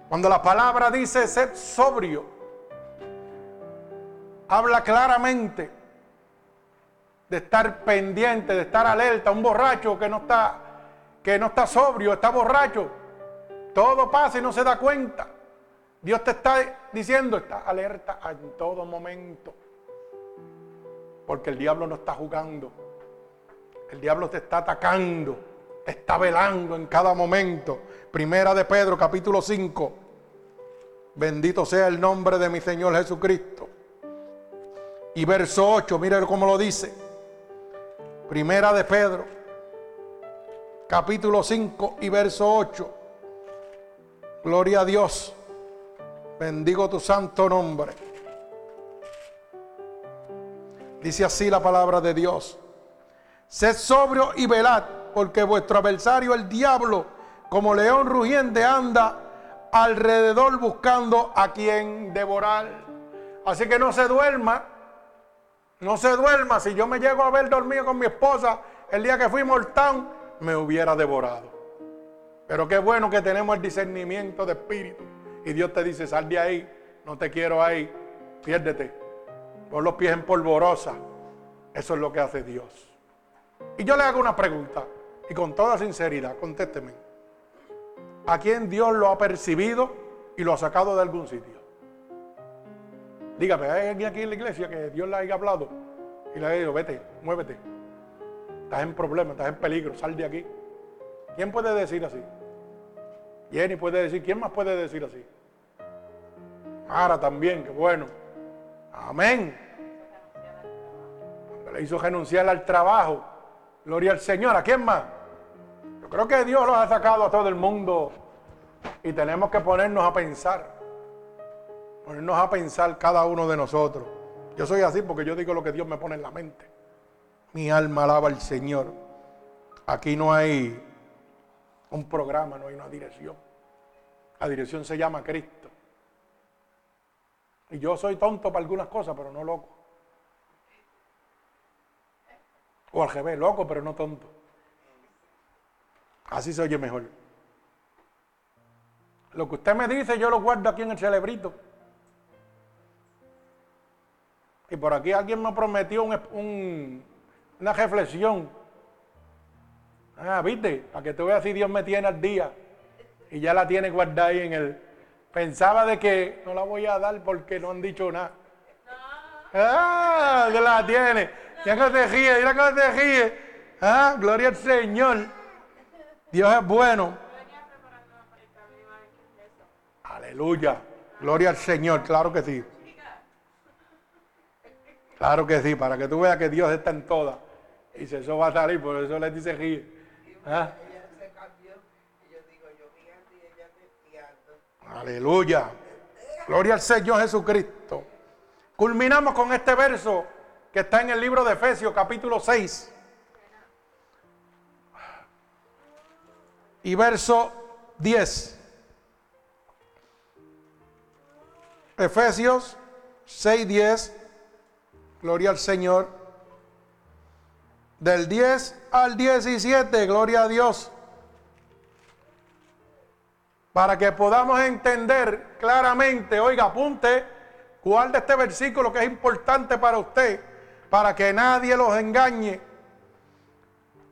Cuando la palabra dice ser sobrio, habla claramente de estar pendiente, de estar alerta. Un borracho que no está, que no está sobrio, está borracho. Todo pasa y no se da cuenta. Dios te está diciendo, está alerta en todo momento. Porque el diablo no está jugando. El diablo te está atacando, te está velando en cada momento. Primera de Pedro, capítulo 5. Bendito sea el nombre de mi Señor Jesucristo. Y verso 8, mire cómo lo dice. Primera de Pedro, capítulo 5 y verso 8. Gloria a Dios. Bendigo tu santo nombre. Dice así la palabra de Dios. Sed sobrio y velad, porque vuestro adversario, el diablo, como león rugiente, anda alrededor buscando a quien devorar. Así que no se duerma, no se duerma. Si yo me llego a ver dormido con mi esposa el día que fuimos al me hubiera devorado. Pero qué bueno que tenemos el discernimiento de espíritu. Y Dios te dice, sal de ahí, no te quiero ahí, piérdete. Pon los pies en polvorosa. Eso es lo que hace Dios. Y yo le hago una pregunta, y con toda sinceridad, contésteme. ¿A quién Dios lo ha percibido y lo ha sacado de algún sitio? Dígame, ¿hay alguien aquí en la iglesia que Dios le haya hablado y le haya dicho, vete, muévete? Estás en problema, estás en peligro, sal de aquí. ¿Quién puede decir así? Jenny puede decir, ¿quién más puede decir así? Mara también, qué bueno. Amén. Le hizo renunciar al trabajo. Gloria al Señor. ¿A quién más? Yo creo que Dios los ha sacado a todo el mundo y tenemos que ponernos a pensar. Ponernos a pensar cada uno de nosotros. Yo soy así porque yo digo lo que Dios me pone en la mente. Mi alma alaba al Señor. Aquí no hay un programa, no hay una dirección. La dirección se llama Cristo. Y yo soy tonto para algunas cosas, pero no loco. O al revés, loco pero no tonto. Así se oye mejor. Lo que usted me dice yo lo guardo aquí en el celebrito. Y por aquí alguien me prometió una reflexión. Ah, viste, para que tú veas si Dios me tiene al día. Y ya la tiene guardada ahí en el... Pensaba de que no la voy a dar porque no han dicho nada. Ah, que la tiene. Ya que te ríe, mira que te ríe. Ah, gloria al Señor. Dios es bueno. Aleluya. Gloria al Señor, claro que sí. Claro que sí, para que tú veas que Dios está en todas. Y si eso va a salir, por eso le dice ríe. ¿Ah? Aleluya. Gloria al Señor Jesucristo. Culminamos con este verso que está en el libro de Efesios capítulo 6. Y verso 10. Efesios 6, 10. Gloria al Señor. Del 10 al 17, gloria a Dios. Para que podamos entender claramente, oiga, apunte, cuál de este versículo que es importante para usted para que nadie los engañe,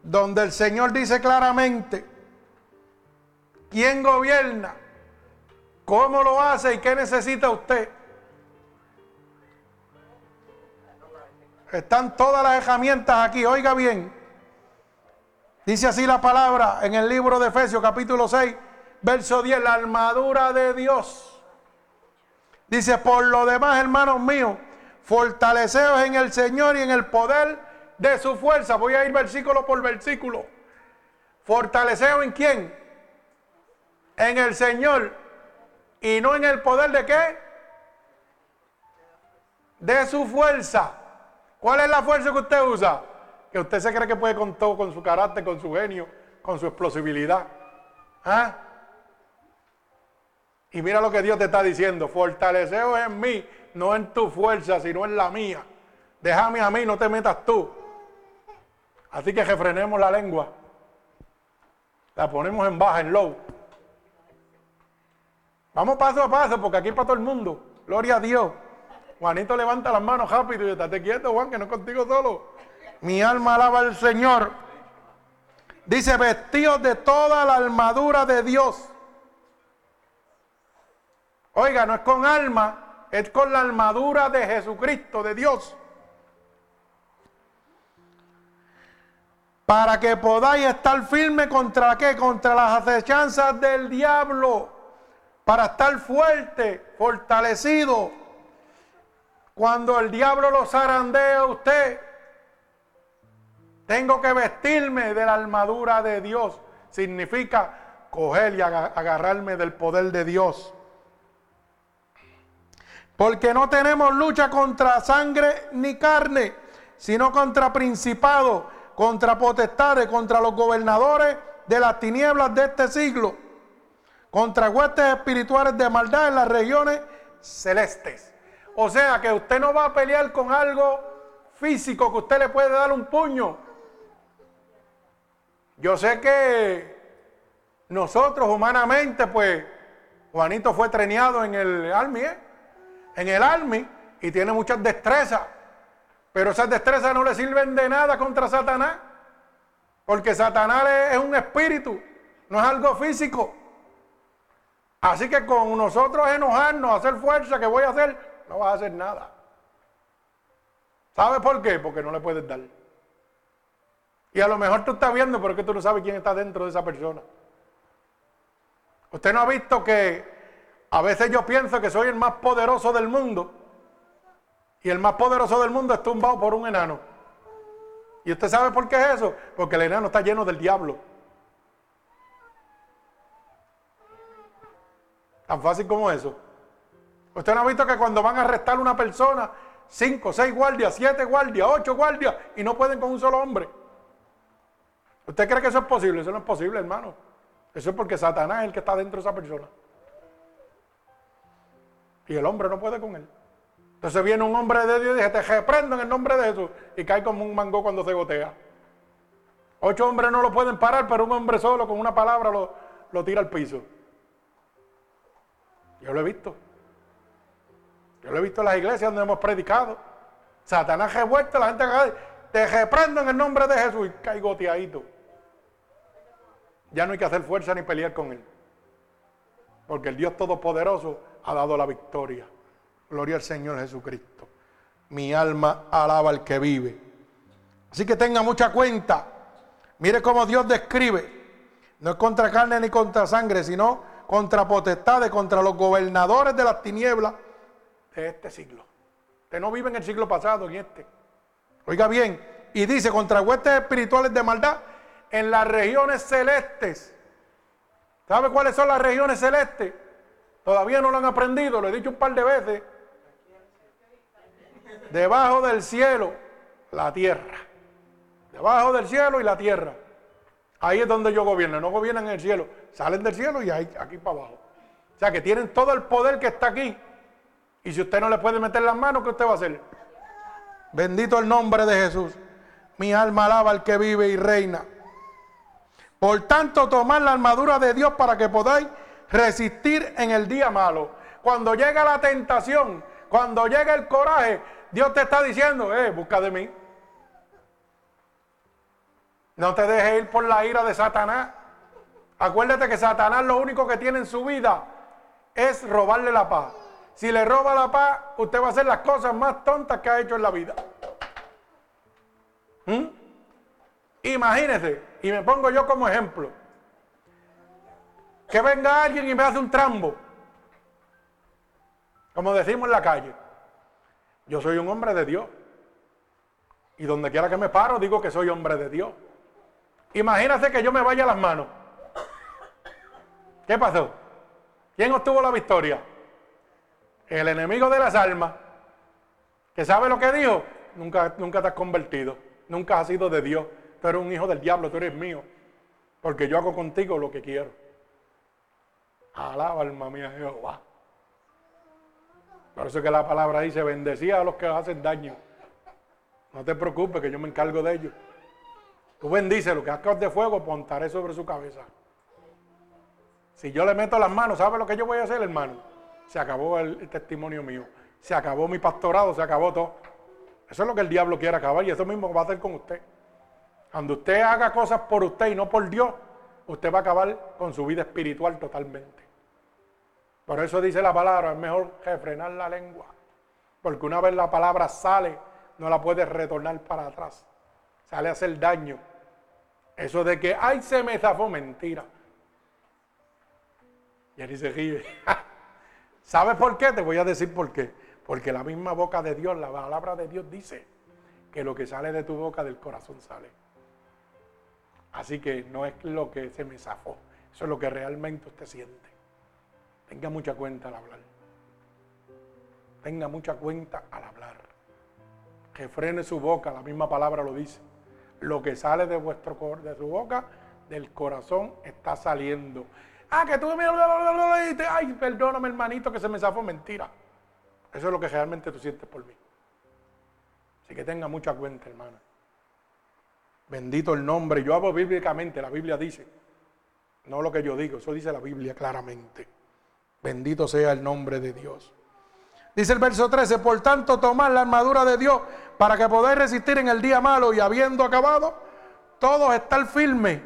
donde el Señor dice claramente quién gobierna, cómo lo hace y qué necesita usted. Están todas las herramientas aquí, oiga bien. Dice así la palabra en el libro de Efesios capítulo 6, verso 10, la armadura de Dios. Dice, por lo demás, hermanos míos, Fortaleceos en el Señor y en el poder de su fuerza. Voy a ir versículo por versículo. Fortaleceos en quién? En el Señor. Y no en el poder de qué? De su fuerza. ¿Cuál es la fuerza que usted usa? Que usted se cree que puede con todo, con su carácter, con su genio, con su explosibilidad. ¿Ah? Y mira lo que Dios te está diciendo. Fortaleceos en mí no en tu fuerza, sino en la mía. Déjame a mí, no te metas tú. Así que refrenemos la lengua. La ponemos en baja, en low. Vamos paso a paso, porque aquí es para todo el mundo. Gloria a Dios. Juanito levanta las manos rápido y estate quieto, Juan, que no es contigo solo. Mi alma alaba al Señor. Dice, vestidos de toda la armadura de Dios. Oiga, no es con alma, es con la armadura de Jesucristo, de Dios. Para que podáis estar firme contra qué? Contra las acechanzas del diablo. Para estar fuerte, fortalecido. Cuando el diablo lo zarandea a usted, tengo que vestirme de la armadura de Dios. Significa coger y agarrarme del poder de Dios. Porque no tenemos lucha contra sangre ni carne, sino contra principados contra potestades, contra los gobernadores de las tinieblas de este siglo, contra huestes espirituales de maldad en las regiones celestes. O sea que usted no va a pelear con algo físico que usted le puede dar un puño. Yo sé que nosotros humanamente, pues, Juanito fue treneado en el Army, ¿eh? En el Army, y tiene muchas destrezas. Pero esas destrezas no le sirven de nada contra Satanás. Porque Satanás es un espíritu, no es algo físico. Así que con nosotros enojarnos, hacer fuerza, que voy a hacer, no vas a hacer nada. ¿Sabes por qué? Porque no le puedes dar. Y a lo mejor tú estás viendo, pero es que tú no sabes quién está dentro de esa persona. Usted no ha visto que a veces yo pienso que soy el más poderoso del mundo y el más poderoso del mundo es tumbado por un enano. ¿Y usted sabe por qué es eso? Porque el enano está lleno del diablo. Tan fácil como eso. Usted no ha visto que cuando van a arrestar a una persona, cinco, seis guardias, siete guardias, ocho guardias, y no pueden con un solo hombre. ¿Usted cree que eso es posible? Eso no es posible, hermano. Eso es porque Satanás es el que está dentro de esa persona. Y el hombre no puede con él. Entonces viene un hombre de Dios y dice, te reprendo en el nombre de Jesús. Y cae como un mango cuando se gotea. Ocho hombres no lo pueden parar, pero un hombre solo con una palabra lo, tira al piso. Yo lo he visto. Yo lo he visto en las iglesias donde hemos predicado. Satanás revuelta, la gente cae. Te reprendo en el nombre de Jesús y cae goteadito. Ya no hay que hacer fuerza ni pelear con él. Porque el Dios Todopoderoso ha dado la victoria. Gloria al Señor Jesucristo. Mi alma alaba al que vive. Así que tenga mucha cuenta. Mire cómo Dios describe. No es contra carne ni contra sangre, sino contra potestades, contra los gobernadores de las tinieblas de este siglo. Usted no vive en el siglo pasado, en este. Oiga bien, y dice contra huestes espirituales de maldad en las regiones celestes. ¿Sabe cuáles son las regiones celestes? Todavía no lo han aprendido, lo he dicho un par de veces. Debajo del cielo, la tierra. Debajo del cielo y la tierra. Ahí es donde yo gobierno. No gobiernan en el cielo. Salen del cielo y aquí para abajo. O sea que tienen todo el poder que está aquí. Y si usted no le puede meter las manos, ¿qué usted va a hacer? Bendito el nombre de Jesús. Mi alma alaba al que vive y reina. Por tanto, tomad la armadura de Dios para que podáis resistir en el día malo. Cuando llega la tentación, cuando llega el coraje, Dios te está diciendo, eh, busca de mí. No te dejes ir por la ira de Satanás. Acuérdate que Satanás lo único que tiene en su vida es robarle la paz. Si le roba la paz, usted va a hacer las cosas más tontas que ha hecho en la vida. ¿Mm? Imagínese, y me pongo yo como ejemplo, que venga alguien y me hace un trambo, como decimos en la calle. Yo soy un hombre de Dios. Y donde quiera que me paro, digo que soy hombre de Dios. Imagínate que yo me vaya a las manos. ¿Qué pasó? ¿Quién obtuvo la victoria? El enemigo de las almas. ¿Que sabe lo que dijo? Nunca, nunca te has convertido. Nunca has sido de Dios. Tú eres un hijo del diablo, tú eres mío. Porque yo hago contigo lo que quiero. Alaba alma mía Jehová. Por eso que la palabra dice, bendecía a los que hacen daño. No te preocupes que yo me encargo de ellos. Tú bendice lo que hagas de fuego, pontaré sobre su cabeza. Si yo le meto las manos, ¿sabe lo que yo voy a hacer, hermano? Se acabó el, testimonio mío. Se acabó mi pastorado, se acabó todo. Eso es lo que el diablo quiere acabar y eso mismo va a hacer con usted. Cuando usted haga cosas por usted y no por Dios, usted va a acabar con su vida espiritual totalmente. Por eso dice la palabra, es mejor refrenar la lengua. Porque una vez la palabra sale, no la puedes retornar para atrás. Sale a hacer daño. Eso de que, ay, se me zafó, mentira. Y él se ríe. ¿Sabes por qué? Te voy a decir por qué. Porque la misma boca de Dios, la palabra de Dios dice que lo que sale de tu boca del corazón sale. Así que no es lo que se me zafó, eso es lo que realmente usted siente. Tenga mucha cuenta al hablar. Tenga mucha cuenta al hablar. Que frene su boca, la misma palabra lo dice. Lo que sale de vuestro de su boca, del corazón, está saliendo. Ah, que tú me ay, perdóname, hermanito, que se me zafó mentira. Eso es lo que realmente tú sientes por mí. Así que tenga mucha cuenta, hermana. Bendito el nombre. Yo hablo bíblicamente, la Biblia dice. No lo que yo digo, eso dice la Biblia claramente. Bendito sea el nombre de Dios. Dice el verso 13, por tanto tomad la armadura de Dios para que podáis resistir en el día malo y habiendo acabado, todos estar firmes.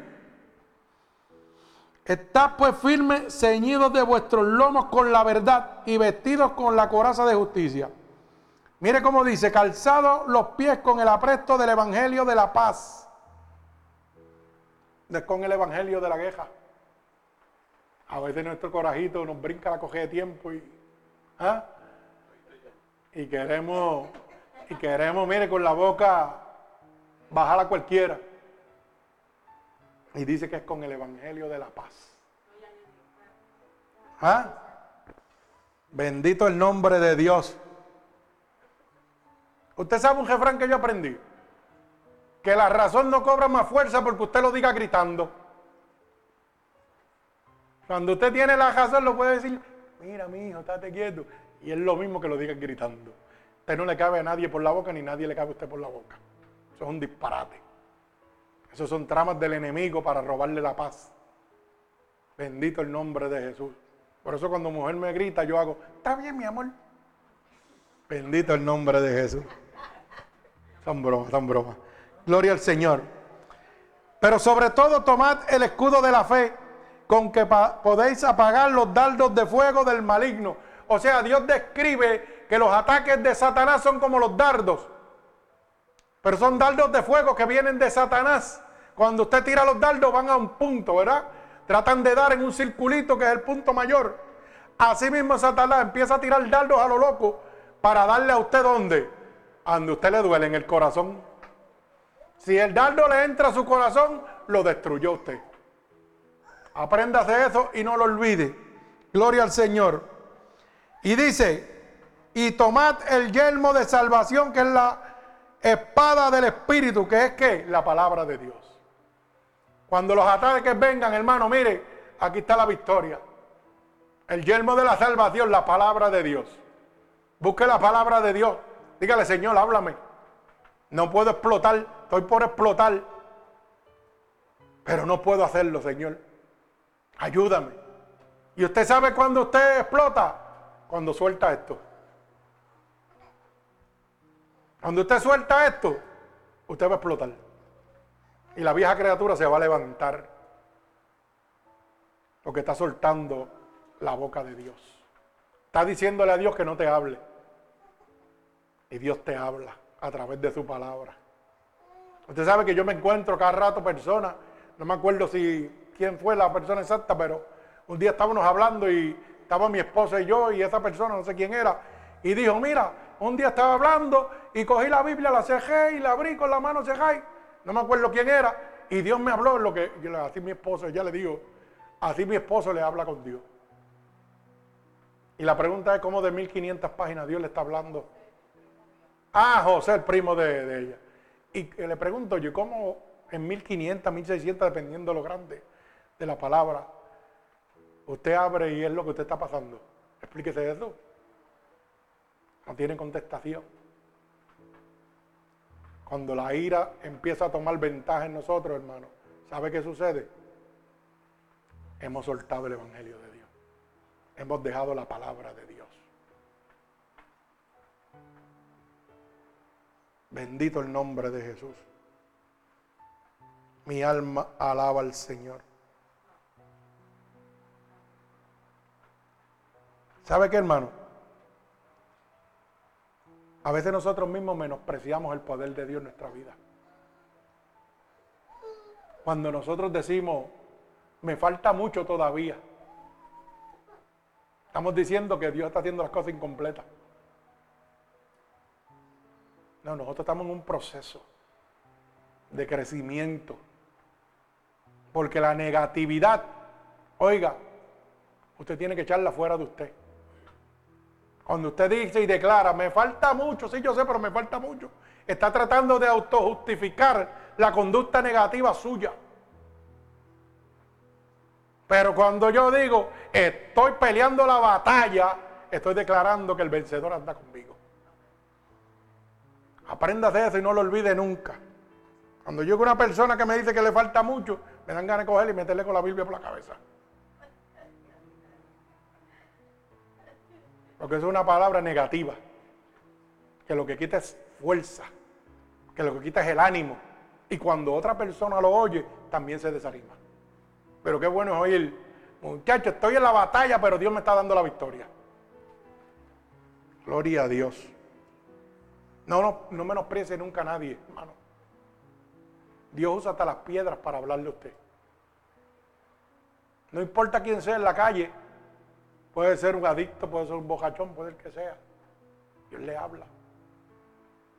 Estad pues firmes, ceñidos de vuestros lomos con la verdad y vestidos con la coraza de justicia. Mire cómo dice, calzados los pies con el apresto del Evangelio de la paz con el evangelio de la queja. A veces nuestro corajito nos brinca la coge de tiempo y, ¿ah? y queremos, y queremos, mire, con la boca bajar a cualquiera. Y dice que es con el evangelio de la paz. ¿Ah? Bendito el nombre de Dios. Usted sabe un refrán que yo aprendí que la razón no cobra más fuerza porque usted lo diga gritando. Cuando usted tiene la razón, lo puede decir, mira, mi hijo, estate quieto. Y es lo mismo que lo diga gritando. Usted no le cabe a nadie por la boca, ni nadie le cabe a usted por la boca. Eso es un disparate. Esos son tramas del enemigo para robarle la paz. Bendito el nombre de Jesús. Por eso cuando mujer me grita, yo hago, está bien, mi amor. Bendito el nombre de Jesús. Son bromas, son bromas. Gloria al Señor. Pero sobre todo tomad el escudo de la fe con que podéis apagar los dardos de fuego del maligno. O sea, Dios describe que los ataques de Satanás son como los dardos. Pero son dardos de fuego que vienen de Satanás. Cuando usted tira los dardos van a un punto, ¿verdad? Tratan de dar en un circulito que es el punto mayor. Así mismo Satanás empieza a tirar dardos a lo loco para darle a usted dónde? A donde usted le duele en el corazón. Si el dardo le entra a su corazón, lo destruyó usted. Apréndase eso y no lo olvide. Gloria al Señor. Y dice, y tomad el yelmo de salvación, que es la espada del Espíritu, que es la palabra de Dios. Cuando los ataques vengan, hermano, mire, aquí está la victoria. El yelmo de la salvación, la palabra de Dios. Busque la palabra de Dios. Dígale, Señor, háblame. No puedo explotar, estoy por explotar. Pero no puedo hacerlo, Señor. Ayúdame. ¿Y usted sabe cuando usted explota? Cuando suelta esto. Cuando usted suelta esto, usted va a explotar. Y la vieja criatura se va a levantar. Porque está soltando la boca de Dios. Está diciéndole a Dios que no te hable. Y Dios te habla a través de su palabra. Usted sabe que yo me encuentro cada rato personas, no me acuerdo si quién fue la persona exacta, pero un día estábamos hablando y estaba mi esposa y yo y esa persona, no sé quién era, y dijo, mira, un día estaba hablando y cogí la Biblia, la cejé y la abrí con la mano cejé, no me acuerdo quién era, y Dios me habló lo que, así mi esposo, ya le digo, así mi esposo le habla con Dios. Y la pregunta es cómo de 1500 páginas Dios le está hablando Ah, José, el primo de, ella. Y le pregunto yo, ¿cómo en 1500, 1600, dependiendo de lo grande de la palabra, usted abre y es lo que usted está pasando? Explíquese eso. No tiene contestación. Cuando la ira empieza a tomar ventaja en nosotros, hermano, ¿sabe qué sucede? Hemos soltado el Evangelio de Dios. Hemos dejado la palabra de Dios. Bendito el nombre de Jesús. Mi alma alaba al Señor. ¿Sabe qué, hermano? A veces nosotros mismos menospreciamos el poder de Dios en nuestra vida. Cuando nosotros decimos, me falta mucho todavía, estamos diciendo que Dios está haciendo las cosas incompletas. No, nosotros estamos en un proceso de crecimiento. Porque la negatividad, oiga, usted tiene que echarla fuera de usted. Cuando usted dice y declara, me falta mucho, sí yo sé, pero me falta mucho, está tratando de autojustificar la conducta negativa suya. Pero cuando yo digo, estoy peleando la batalla, estoy declarando que el vencedor anda conmigo. Aprenda de eso y no lo olvide nunca. Cuando yo una persona que me dice que le falta mucho, me dan ganas de coger y meterle con la Biblia por la cabeza. Porque es una palabra negativa. Que lo que quita es fuerza. Que lo que quita es el ánimo. Y cuando otra persona lo oye, también se desanima. Pero qué bueno es oír, muchacho, estoy en la batalla, pero Dios me está dando la victoria. Gloria a Dios. No, no, no menosprecie nunca a nadie, hermano. Dios usa hasta las piedras para hablarle a usted. No importa quién sea en la calle, Puede ser un adicto, puede ser un bojachón, puede ser que sea. Dios le habla.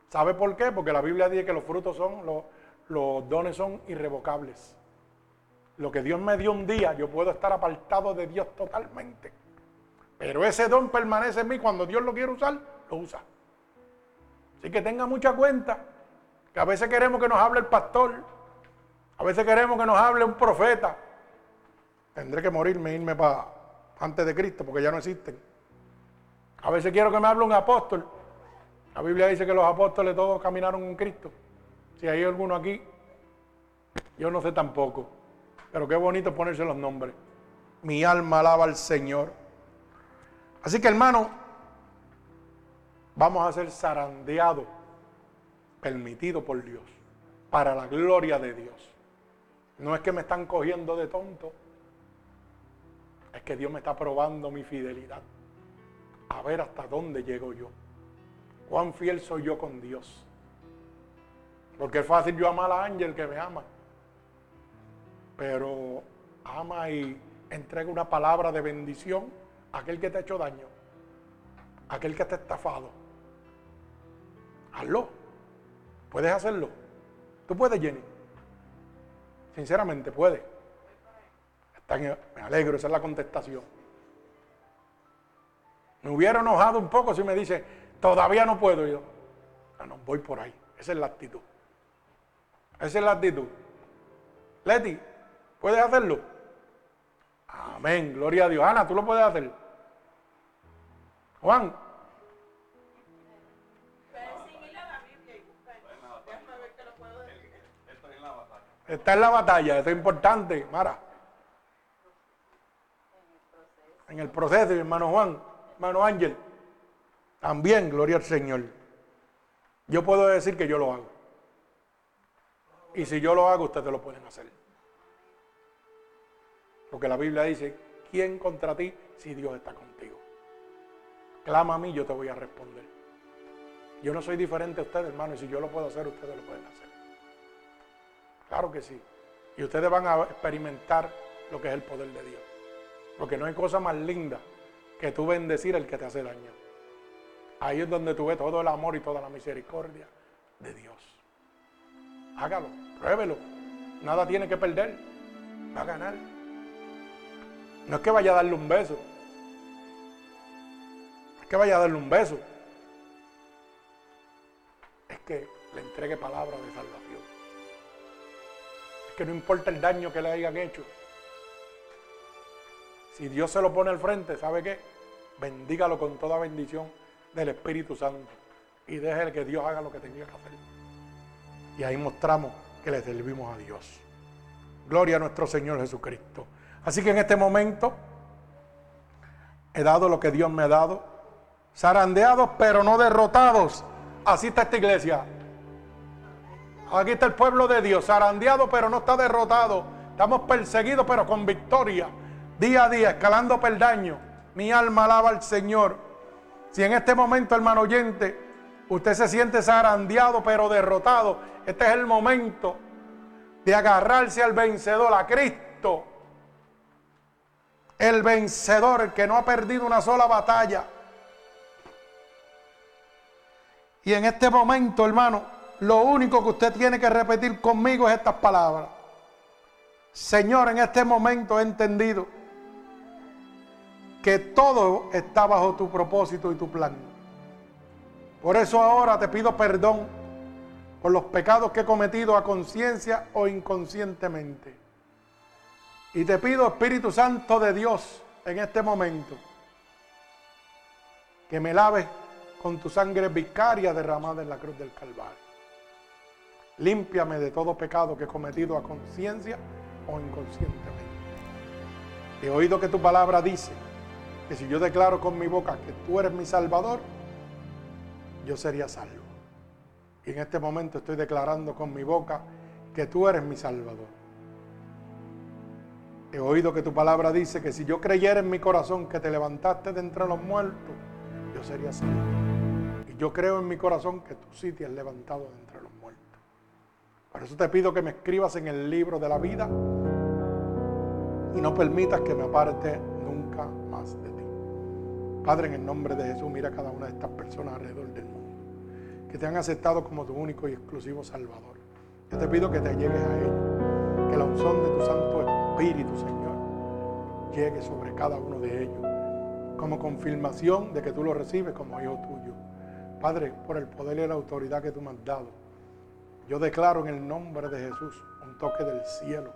¿Sabe por qué? Porque la Biblia dice que los frutos son, los, los dones son irrevocables. Lo que Dios me dio un día, yo puedo estar apartado de Dios totalmente. Pero ese don permanece en mí. Cuando Dios lo quiere usar, lo usa. Así que tenga mucha cuenta que a veces queremos que nos hable el pastor, a veces queremos que nos hable un profeta. Tendré que morirme, irme para antes de Cristo, porque ya no existen. A veces quiero que me hable un apóstol. La Biblia dice que los apóstoles todos caminaron con Cristo. Si hay alguno aquí, yo no sé tampoco. Pero qué bonito ponerse los nombres. Mi alma alaba al Señor. Así que hermano, vamos a ser zarandeados, permitido por Dios, para la gloria de Dios. No es que me están cogiendo de tonto es que Dios me está probando mi fidelidad. A ver hasta dónde llego yo. Cuán fiel soy yo con Dios. Porque es fácil yo amar a Ángel que me ama. Pero ama y entrega una palabra de bendición a aquel que te ha hecho daño. A aquel que te ha estafado. Hazlo. Puedes hacerlo. Tú puedes, Jenny. Sinceramente, puedes me alegro, esa es la contestación. Me hubiera enojado un poco si me dice, todavía no puedo yo. No, no, voy por ahí. Esa es la actitud. Esa es la actitud. Leti, ¿puedes hacerlo? Amén, gloria a Dios. Ana, tú lo puedes hacer. Juan. Está en la batalla, esto es importante, Mara en el proceso, hermano Juan, hermano Ángel, también, gloria al Señor. Yo puedo decir que yo lo hago. Y si yo lo hago, ustedes lo pueden hacer. Porque la Biblia dice, ¿quién contra ti si Dios está contigo? Clama a mí, yo te voy a responder. Yo no soy diferente a ustedes, hermano, y si yo lo puedo hacer, ustedes lo pueden hacer. Claro que sí. Y ustedes van a experimentar lo que es el poder de Dios. Porque no hay cosa más linda que tú bendecir al que te hace daño. Ahí es donde tú ves todo el amor y toda la misericordia de Dios. Hágalo, pruébelo. Nada tiene que perder. Va a ganar. No es que vaya a darle un beso. Es que vaya a darle un beso. Es que le entregue palabra de salvación. Es que no importa el daño que le hayan hecho. Si Dios se lo pone al frente, ¿sabe qué? Bendígalo con toda bendición del Espíritu Santo. Y déjele que Dios haga lo que tenga que hacer. Y ahí mostramos que le servimos a Dios. Gloria a nuestro Señor Jesucristo. Así que en este momento he dado lo que Dios me ha dado. Zarandeados pero no derrotados. Así está esta iglesia. Aquí está el pueblo de Dios, zarandeado pero no está derrotado. Estamos perseguidos pero con victoria. Día a día, escalando peldaño. Mi alma alaba al Señor. Si en este momento, hermano oyente, usted se siente zarandeado pero derrotado, este es el momento de agarrarse al vencedor, a Cristo. El vencedor, el que no ha perdido una sola batalla. Y en este momento, hermano, lo único que usted tiene que repetir conmigo es estas palabras. Señor, en este momento he entendido que todo está bajo tu propósito y tu plan. Por eso ahora te pido perdón por los pecados que he cometido a conciencia o inconscientemente. Y te pido, Espíritu Santo de Dios, en este momento, que me laves con tu sangre vicaria derramada en la cruz del Calvario. Límpiame de todo pecado que he cometido a conciencia o inconscientemente. He oído que tu palabra dice que si yo declaro con mi boca que tú eres mi Salvador, yo sería salvo. Y en este momento estoy declarando con mi boca que tú eres mi Salvador. He oído que tu palabra dice que si yo creyera en mi corazón que te levantaste de entre los muertos, yo sería salvo. Y yo creo en mi corazón que tú sí te has levantado de entre los muertos. Por eso te pido que me escribas en el libro de la vida y no permitas que me aparte más de ti. Padre, en el nombre de Jesús, mira a cada una de estas personas alrededor del mundo que te han aceptado como tu único y exclusivo Salvador. Yo te pido que te llegues a ellos, que la unción de tu Santo Espíritu, Señor, llegue sobre cada uno de ellos, como confirmación de que tú lo recibes como hijo tuyo. Padre, por el poder y la autoridad que tú me has dado, yo declaro en el nombre de Jesús un toque del cielo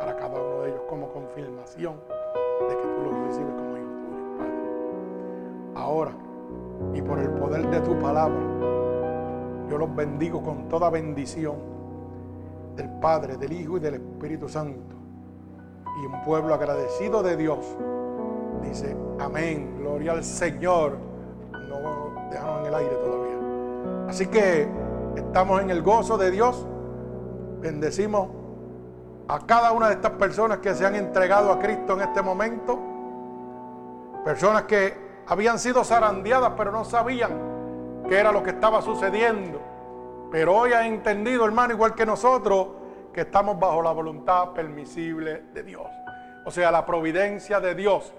para cada uno de ellos como confirmación de que tú los recibes como hijo tuyo, Padre. Ahora, y por el poder de tu palabra, yo los bendigo con toda bendición del Padre, del Hijo y del Espíritu Santo. Y un pueblo agradecido de Dios dice, amén, gloria al Señor. No dejaron en el aire todavía. Así que estamos en el gozo de Dios. Bendecimos a cada una de estas personas que se han entregado a Cristo en este momento. Personas que habían sido zarandeadas pero no sabían qué era lo que estaba sucediendo. Pero hoy ha entendido, hermano, igual que nosotros, que estamos bajo la voluntad permisible de Dios. O sea, la providencia de Dios,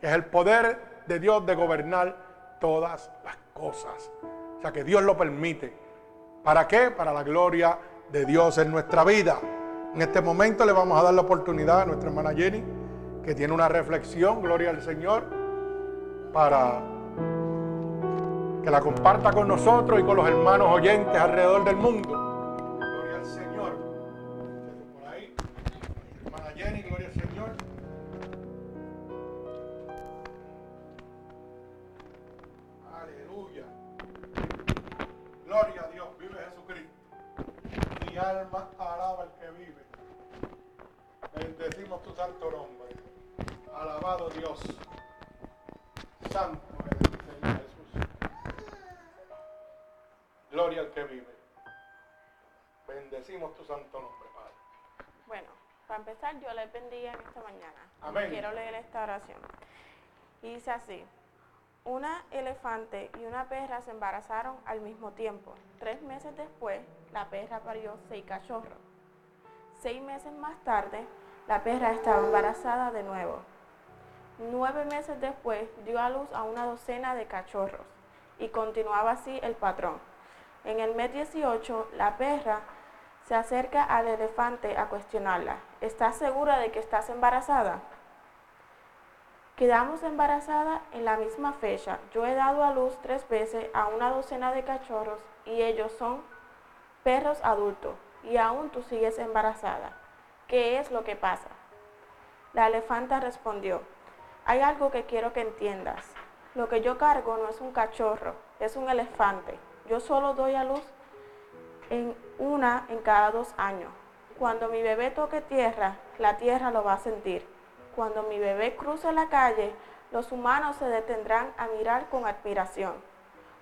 que es el poder de Dios de gobernar todas las cosas. O sea, que Dios lo permite. ¿Para qué? Para la gloria de Dios en nuestra vida. En este momento le vamos a dar la oportunidad a nuestra hermana Jenny, que tiene una reflexión, gloria al Señor, para que la comparta con nosotros y con los hermanos oyentes alrededor del mundo. Gloria al Señor. Por ahí, hermana Jenny, gloria al Señor. Aleluya. Gloria a Dios, alma alaba al que vive. Bendecimos tu santo nombre. Alabado Dios. Santo Gloria al que vive. Bendecimos tu santo nombre, Padre. Bueno, para empezar, yo les bendiga en esta mañana. Amén. Quiero leer esta oración. Y dice así. Una elefante y una perra se embarazaron al mismo tiempo. Tres meses después, la perra parió seis cachorros. Seis meses más tarde, la perra estaba embarazada de nuevo. Nueve meses después, dio a luz a una docena de cachorros. Y continuaba así el patrón. En el mes 18, la perra se acerca al elefante a cuestionarla. ¿Estás segura de que estás embarazada? Quedamos embarazadas en la misma fecha. Yo he dado a luz tres veces a una docena de cachorros y ellos son perros adultos y aún tú sigues embarazada. ¿Qué es lo que pasa? La elefanta respondió, hay algo que quiero que entiendas. Lo que yo cargo no es un cachorro, es un elefante. Yo solo doy a luz en una en cada dos años. Cuando mi bebé toque tierra, la tierra lo va a sentir. Cuando mi bebé cruce la calle, los humanos se detendrán a mirar con admiración.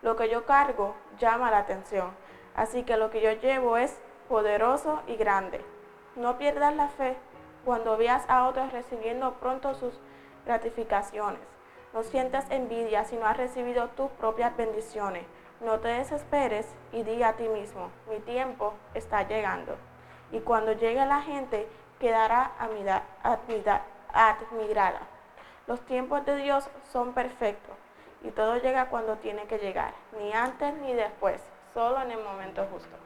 Lo que yo cargo llama la atención, así que lo que yo llevo es poderoso y grande. No pierdas la fe cuando veas a otros recibiendo pronto sus gratificaciones. No sientas envidia si no has recibido tus propias bendiciones. No te desesperes y di a ti mismo, mi tiempo está llegando. Y cuando llegue la gente, quedará admirada. Los tiempos de Dios son perfectos y todo llega cuando tiene que llegar, ni antes ni después, solo en el momento justo.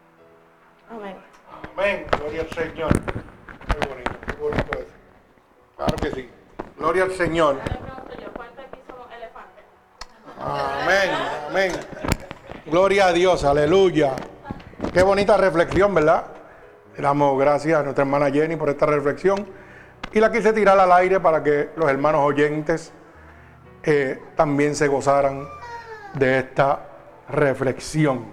Amén. Amén. Gloria al Señor. Qué bonito, qué bonito eso. Claro que sí. Gloria al Señor. Amén, amén. Gloria a Dios, aleluya. Qué bonita reflexión, ¿verdad? Le damos gracias a nuestra hermana Jenny por esta reflexión y la quise tirar al aire para que los hermanos oyentes eh, también se gozaran de esta reflexión.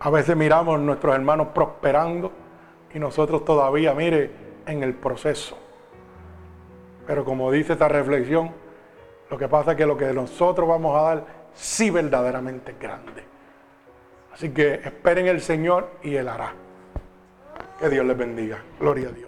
A veces miramos a nuestros hermanos prosperando y nosotros todavía, mire, en el proceso. Pero como dice esta reflexión, lo que pasa es que lo que nosotros vamos a dar sí verdaderamente es grande. Así que esperen el Señor y Él hará. Que Dios les bendiga. Gloria a Dios.